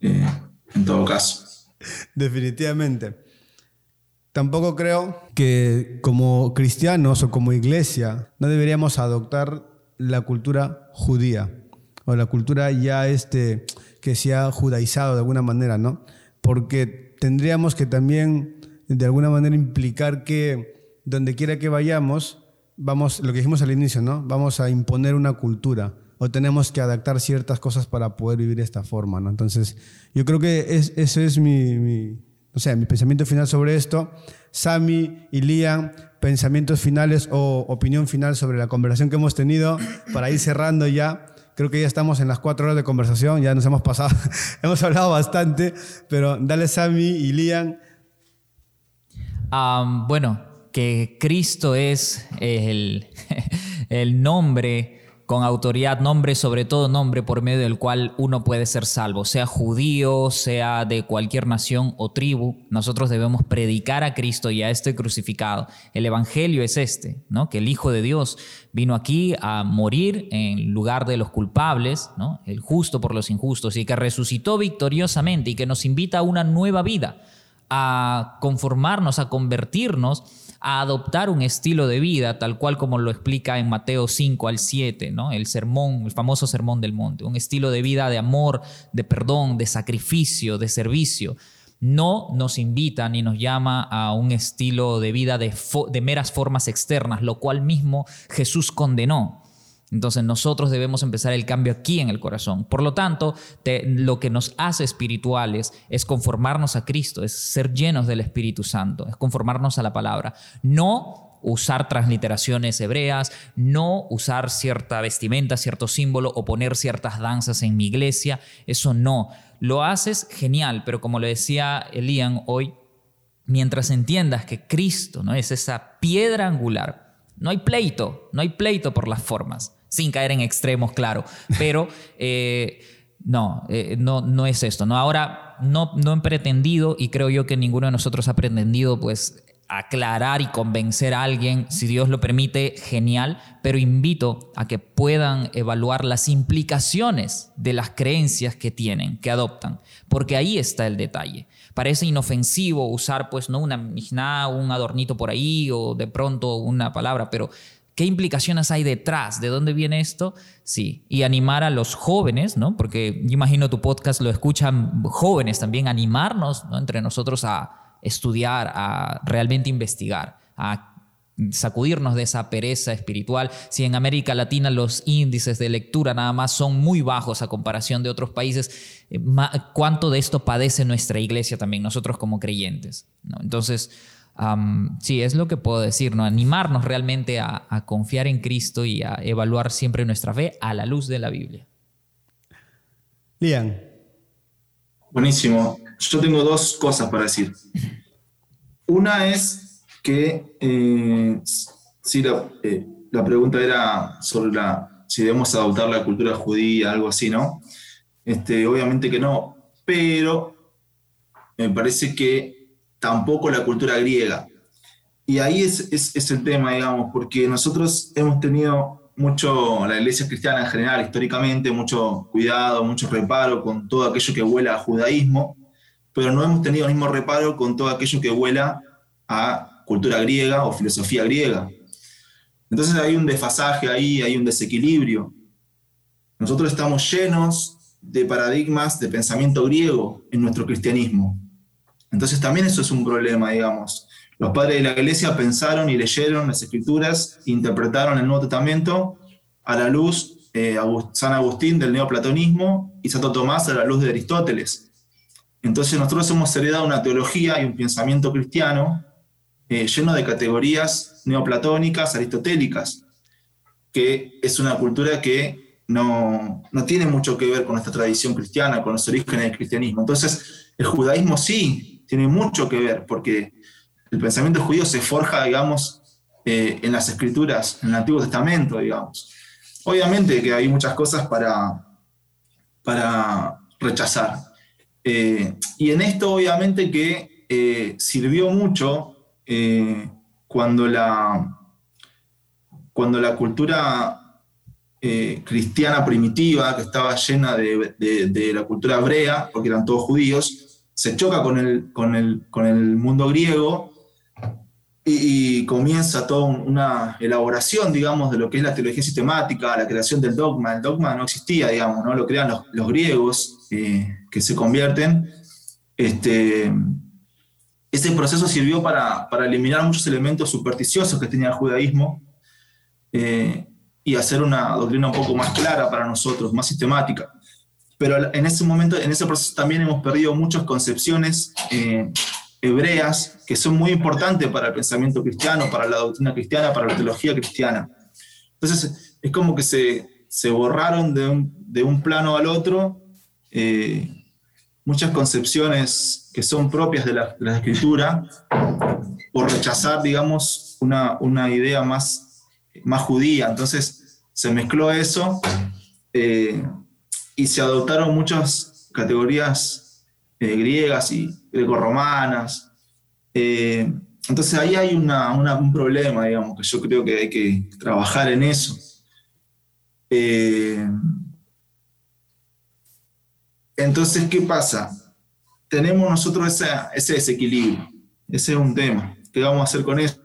eh, en todo caso. Definitivamente. Tampoco creo que como cristianos o como iglesia no deberíamos adoptar la cultura judía o la cultura ya este, que se ha judaizado de alguna manera, ¿no? Porque tendríamos que también de alguna manera implicar que donde quiera que vayamos, vamos, lo que dijimos al inicio, ¿no? Vamos a imponer una cultura o tenemos que adaptar ciertas cosas para poder vivir de esta forma, ¿no? Entonces, yo creo que es, eso es mi o sea, mi pensamiento final sobre esto. Sami y Lian, pensamientos finales o opinión final sobre la conversación que hemos tenido para ir cerrando ya. Creo que ya estamos en las cuatro horas de conversación, ya nos hemos pasado, hemos hablado bastante, pero dale Sami y Lian. Bueno, que Cristo es el, el nombre con autoridad, nombre, sobre todo nombre por medio del cual uno puede ser salvo, sea judío, sea de cualquier nación o tribu, nosotros debemos predicar a Cristo y a este crucificado. El Evangelio es este, ¿no? que el Hijo de Dios vino aquí a morir en lugar de los culpables, ¿no? el justo por los injustos, y que resucitó victoriosamente y que nos invita a una nueva vida, a conformarnos, a convertirnos a adoptar un estilo de vida, tal cual como lo explica en Mateo 5 al 7, ¿no? el sermón, el famoso sermón del monte, un estilo de vida de amor, de perdón, de sacrificio, de servicio. No nos invita ni nos llama a un estilo de vida de, de meras formas externas, lo cual mismo Jesús condenó. Entonces nosotros debemos empezar el cambio aquí en el corazón. Por lo tanto, lo que nos hace espirituales es conformarnos a Cristo, es ser llenos del Espíritu Santo, es conformarnos a la palabra. No usar transliteraciones hebreas, no usar cierta vestimenta, cierto símbolo o poner ciertas danzas en mi iglesia. Eso no. Lo haces genial, pero como le decía Elian hoy, mientras entiendas que Cristo ¿no? es esa piedra angular, no hay pleito, no hay pleito por las formas sin caer en extremos, claro. Pero eh, no, eh, no, no es esto. ¿no? Ahora, no, no he pretendido, y creo yo que ninguno de nosotros ha pretendido, pues aclarar y convencer a alguien, si Dios lo permite, genial, pero invito a que puedan evaluar las implicaciones de las creencias que tienen, que adoptan, porque ahí está el detalle. Parece inofensivo usar pues no una misná, un adornito por ahí o de pronto una palabra, pero ¿Qué implicaciones hay detrás? ¿De dónde viene esto? Sí, y animar a los jóvenes, ¿no? Porque yo imagino tu podcast lo escuchan jóvenes también, animarnos ¿no? entre nosotros a estudiar, a realmente investigar, a sacudirnos de esa pereza espiritual. Si en América Latina los índices de lectura nada más son muy bajos a comparación de otros países, eh, ¿cuánto de esto padece nuestra iglesia también, nosotros como creyentes? Entonces, sí, es lo que puedo decir, ¿no? Animarnos realmente a, a confiar en Cristo y a evaluar siempre nuestra fe a la luz de la Biblia. Lian. Buenísimo. Yo tengo dos cosas para decir. Una es que eh, si eh, la, pregunta era sobre la, si debemos adoptar la cultura judía, algo así, ¿no? Este, obviamente que no, pero me parece que tampoco la cultura griega. Y ahí es, el tema, digamos, porque nosotros hemos tenido mucho, la iglesia cristiana en general, históricamente, mucho cuidado, mucho reparo con todo aquello que huela a judaísmo, pero no hemos tenido el mismo reparo con todo aquello que huela a cultura griega o filosofía griega. Entonces hay un desfasaje ahí, hay un desequilibrio. Nosotros estamos llenos de paradigmas de pensamiento griego en nuestro cristianismo. Entonces también eso es un problema, digamos. Los padres de la iglesia pensaron y leyeron las escrituras, interpretaron el Nuevo Testamento a la luz eh, San Agustín del neoplatonismo y Santo Tomás a la luz de Aristóteles. Entonces nosotros hemos heredado una teología y un pensamiento cristiano eh, lleno de categorías neoplatónicas, aristotélicas, que es una cultura que no, no tiene mucho que ver con nuestra tradición cristiana, con los orígenes del cristianismo. Entonces el judaísmo sí tiene mucho que ver, porque el pensamiento judío se forja, digamos, eh, en las escrituras, en el Antiguo Testamento, digamos. Obviamente que hay muchas cosas para, para rechazar. Eh, y en esto, obviamente, que eh, sirvió mucho cuando, la, cuando la cultura cristiana primitiva, que estaba llena de, la cultura hebrea, porque eran todos judíos, se choca con el, con el, con el mundo griego y, comienza toda una elaboración, digamos, de lo que es la teología sistemática, la creación del dogma. El dogma no existía, digamos, ¿no? lo crean los, griegos eh, que se convierten. Este, ese proceso sirvió para, para, eliminar muchos elementos supersticiosos que tenía el judaísmo eh, y hacer una doctrina un poco más clara para nosotros, más sistemática. Pero en ese momento, en ese proceso también hemos perdido muchas concepciones eh, hebreas que son muy importantes para el pensamiento cristiano, para la doctrina cristiana, para la teología cristiana. Entonces, es como que se, se borraron de un, de un, plano al otro eh, muchas concepciones que son propias de la, de la escritura por rechazar, digamos, una, una, idea más, más judía. Entonces, se mezcló eso eh, y se adoptaron muchas categorías eh, griegas y greco-romanas. Eh, entonces ahí hay un problema, digamos, que yo creo que hay que trabajar en eso. Eh, entonces, ¿qué pasa? Tenemos nosotros ese desequilibrio, ese es un tema. ¿Qué vamos a hacer con eso?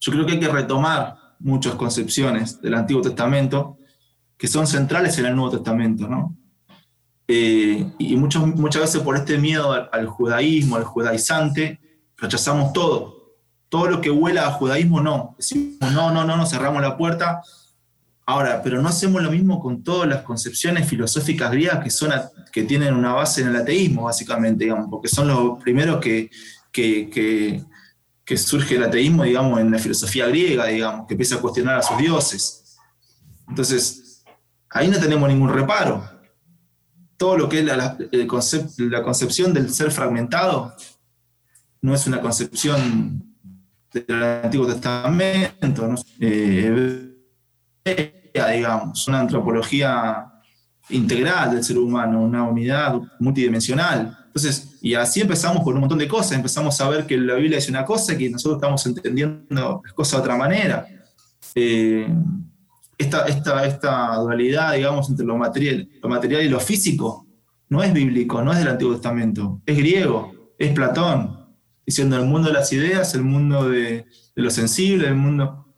Yo creo que hay que retomar muchas concepciones del Antiguo Testamento que son centrales en el Nuevo Testamento, ¿no? Eh, y muchas muchas veces por este miedo al, judaísmo, al judaizante, rechazamos todo. Todo lo que huela a judaísmo, no. Decimos, no, no, no, no, cerramos la puerta. Ahora, pero no hacemos lo mismo con todas las concepciones filosóficas griegas que, son que tienen una base en el ateísmo, básicamente, digamos, porque son los primeros que, que, que, que surge el ateísmo, digamos, en la filosofía griega, digamos, que empieza a cuestionar a sus dioses. Entonces, ahí no tenemos ningún reparo todo lo que es la, concepción del ser fragmentado no es una concepción del Antiguo Testamento, ¿no? eh, digamos, una antropología integral del ser humano, una unidad multidimensional. Entonces, y así empezamos con un montón de cosas, empezamos a ver que la Biblia dice una cosa y que nosotros estamos entendiendo las cosas de otra manera. Eh, esta, esta, dualidad, digamos, entre lo material, lo material y lo físico, no es bíblico, no es del Antiguo Testamento, es griego, es Platón, diciendo el mundo de las ideas, el mundo de, lo sensible, el mundo...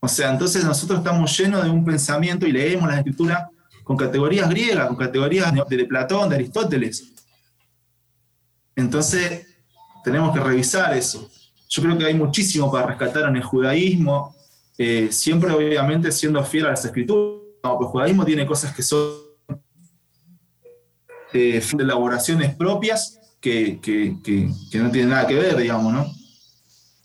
O sea, entonces nosotros estamos llenos de un pensamiento y leemos la escritura con categorías griegas, con categorías de, de Platón, de Aristóteles. Entonces, tenemos que revisar eso. yo creo que hay muchísimo para rescatar en el judaísmo, eh, siempre obviamente siendo fiel a las escrituras. el judaísmo tiene cosas que son eh, de elaboraciones propias que, que, que, no tienen nada que ver, digamos, ¿no?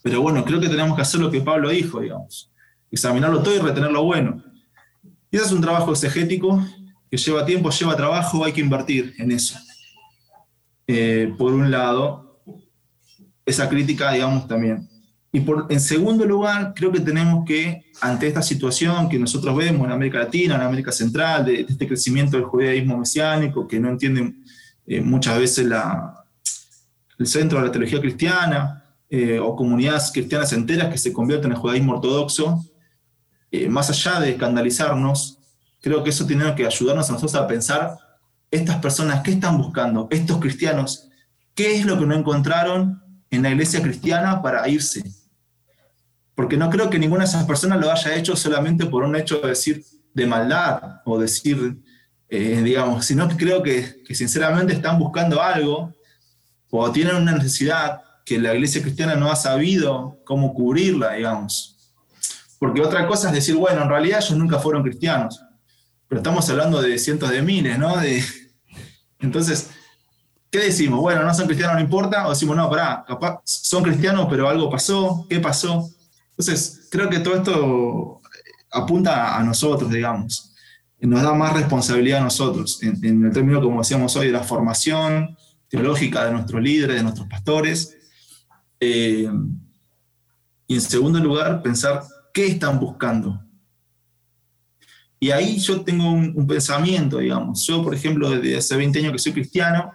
Pero bueno, creo que tenemos que hacer lo que Pablo dijo, digamos, examinarlo todo y retener lo bueno. Y ese es un trabajo exegético que lleva tiempo, lleva trabajo, hay que invertir en eso. Eh, por un lado, esa crítica, digamos, también. Y por, en segundo lugar, creo que tenemos que, ante esta situación que nosotros vemos en América Latina, en América Central, de, este crecimiento del judaísmo mesiánico, que no entienden eh, muchas veces la, el centro de la teología cristiana, eh, o comunidades cristianas enteras que se convierten en judaísmo ortodoxo, eh, más allá de escandalizarnos, creo que eso tiene que ayudarnos a nosotros a pensar, estas personas, ¿qué están buscando? Estos cristianos, ¿qué es lo que no encontraron en la iglesia cristiana para irse? Porque no creo que ninguna de esas personas lo haya hecho solamente por un hecho de decir de maldad o decir, eh, digamos, sino que creo que, que, sinceramente están buscando algo o tienen una necesidad que la iglesia cristiana no ha sabido cómo cubrirla, digamos. Porque otra cosa es decir, bueno, en realidad ellos nunca fueron cristianos, pero estamos hablando de cientos de miles, ¿no? De, entonces, ¿qué decimos? Bueno, no son cristianos, no importa, o decimos, no, pará, capaz son cristianos, pero algo pasó, ¿qué pasó? Entonces, creo que todo esto apunta a nosotros, digamos. Nos da más responsabilidad a nosotros, en, el término, como decíamos hoy, de la formación teológica de nuestros líderes, de nuestros pastores. Eh, y en segundo lugar, pensar qué están buscando. Y ahí yo tengo un, un, pensamiento, digamos. Yo, por ejemplo, desde hace 20 años que soy cristiano,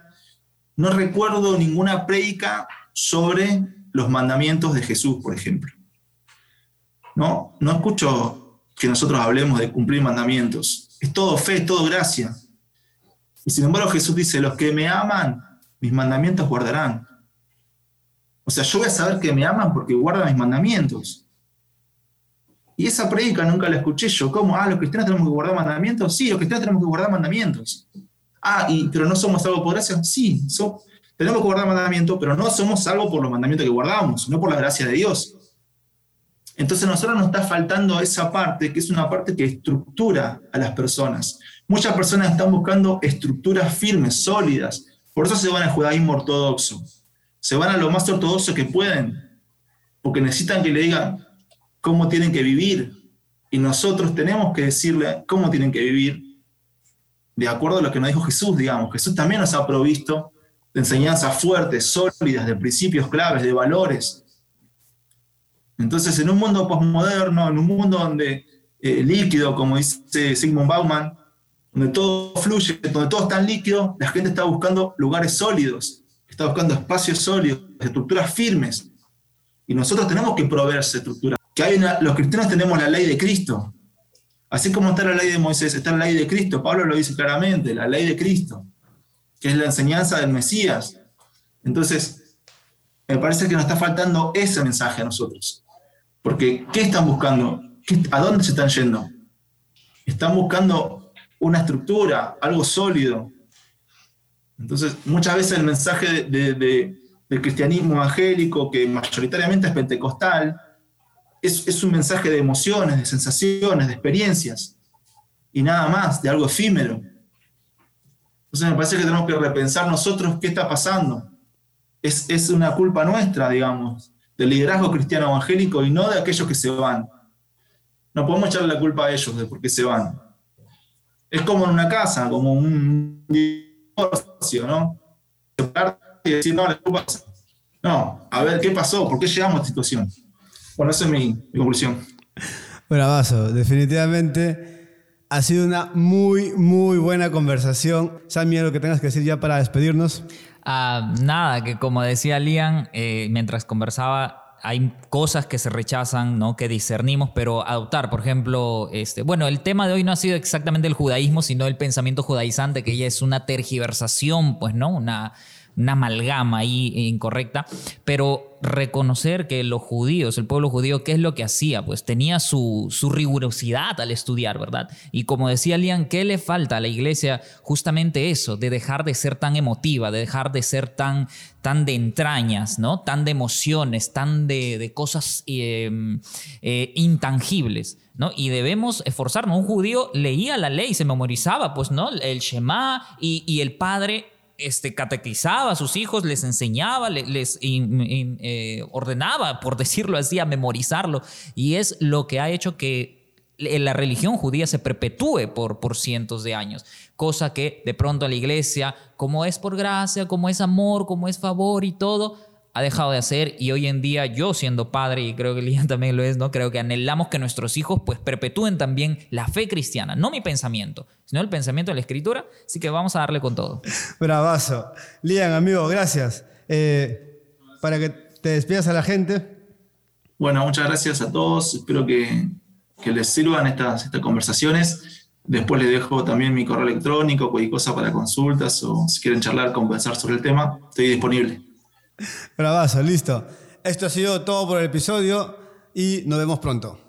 no recuerdo ninguna prédica sobre los mandamientos de Jesús, por ejemplo. No, no escucho que nosotros hablemos de cumplir mandamientos. Es todo fe, es todo gracia. Y sin embargo Jesús dice, los que me aman, mis mandamientos guardarán. O sea, yo voy a saber que me aman porque guardan mis mandamientos. Y esa predica nunca la escuché yo. ¿Cómo? Ah, los cristianos tenemos que guardar mandamientos. Sí, los cristianos tenemos que guardar mandamientos. Ah, y, pero no somos salvos por gracia. Sí, tenemos que guardar mandamientos, pero no somos salvos por los mandamientos que guardamos, no por la gracia de Dios. Entonces a nosotros nos está faltando esa parte, que es una parte que estructura a las personas. Muchas personas están buscando estructuras firmes, sólidas. Por eso se van al judaísmo ortodoxo. Se van a lo más ortodoxo que pueden, porque necesitan que le digan cómo tienen que vivir. Y nosotros tenemos que decirle cómo tienen que vivir, de acuerdo a lo que nos dijo Jesús, digamos. Jesús también nos ha provisto de enseñanzas fuertes, sólidas, de principios claves, de valores, entonces, en un mundo postmoderno, en un mundo donde eh, líquido, como dice Sigmund Bauman, donde todo fluye, donde todo está en líquido, la gente está buscando lugares sólidos, está buscando espacios sólidos, estructuras firmes. Y nosotros tenemos que proveer esa estructura. Que los cristianos tenemos la ley de Cristo. Así como está la ley de Moisés, está la ley de Cristo. Pablo lo dice claramente, la ley de Cristo, que es la enseñanza del Mesías. Entonces, me parece que nos está faltando ese mensaje a nosotros. Porque, ¿qué están buscando? ¿A dónde se están yendo? Están buscando una estructura, algo sólido. Entonces, muchas veces el mensaje del cristianismo evangélico, que mayoritariamente es pentecostal, es, un mensaje de emociones, de sensaciones, de experiencias, y nada más, de algo efímero. Entonces me parece que tenemos que repensar nosotros qué está pasando. Es una culpa nuestra, digamos, del liderazgo cristiano evangélico y no de aquellos que se van. No podemos echarle la culpa a ellos de por qué se van. Es como en una casa, como un divorcio, ¿no? Y decir, no, la culpa No, a ver, ¿qué pasó? ¿Por qué llegamos a esta situación? Bueno, esa es mi, conclusión. Bravazo, definitivamente ha sido una muy, muy buena conversación. Sammy, lo que tengas que decir ya para despedirnos. Ah, nada, que como decía Lian, eh, mientras conversaba, hay cosas que se rechazan, ¿no? que discernimos, pero adoptar, por ejemplo, este, bueno, el tema de hoy no ha sido exactamente el judaísmo, sino el pensamiento judaizante, que ya es una tergiversación, pues, ¿no? Una, una amalgama ahí incorrecta, pero reconocer que los judíos, el pueblo judío, ¿qué es lo que hacía? Pues tenía su, su rigurosidad al estudiar, ¿verdad? Y como decía Lian, ¿qué le falta a la iglesia? Justamente eso, de dejar de ser tan emotiva, de dejar de ser tan, tan de entrañas, ¿no? Tan de emociones, tan de, cosas em, eh, intangibles. ¿No? Y debemos esforzarnos. Un judío leía la ley, se memorizaba, pues, ¿no? El Shema y, y el padre este, catequizaba a sus hijos, les enseñaba, les, eh, ordenaba, por decirlo así, a memorizarlo. Y es lo que ha hecho que la religión judía se perpetúe por, por cientos de años. Cosa que de pronto a la iglesia, como es por gracia, como es amor, como es favor y todo, ha dejado de hacer y hoy en día yo siendo padre y creo que Lian también lo es, ¿no? Creo que anhelamos que nuestros hijos pues perpetúen también la fe cristiana, no mi pensamiento, sino el pensamiento de la escritura, así que vamos a darle con todo. Bravazo. Lian, amigo, gracias. Eh, para que te despidas a la gente. Bueno, muchas gracias a todos, espero que, que les sirvan estas, estas conversaciones. Después les dejo también mi correo electrónico, cualquier cosa para consultas o si quieren charlar, conversar sobre el tema, estoy disponible. Bravazo, listo. Esto ha sido todo por el episodio y nos vemos pronto.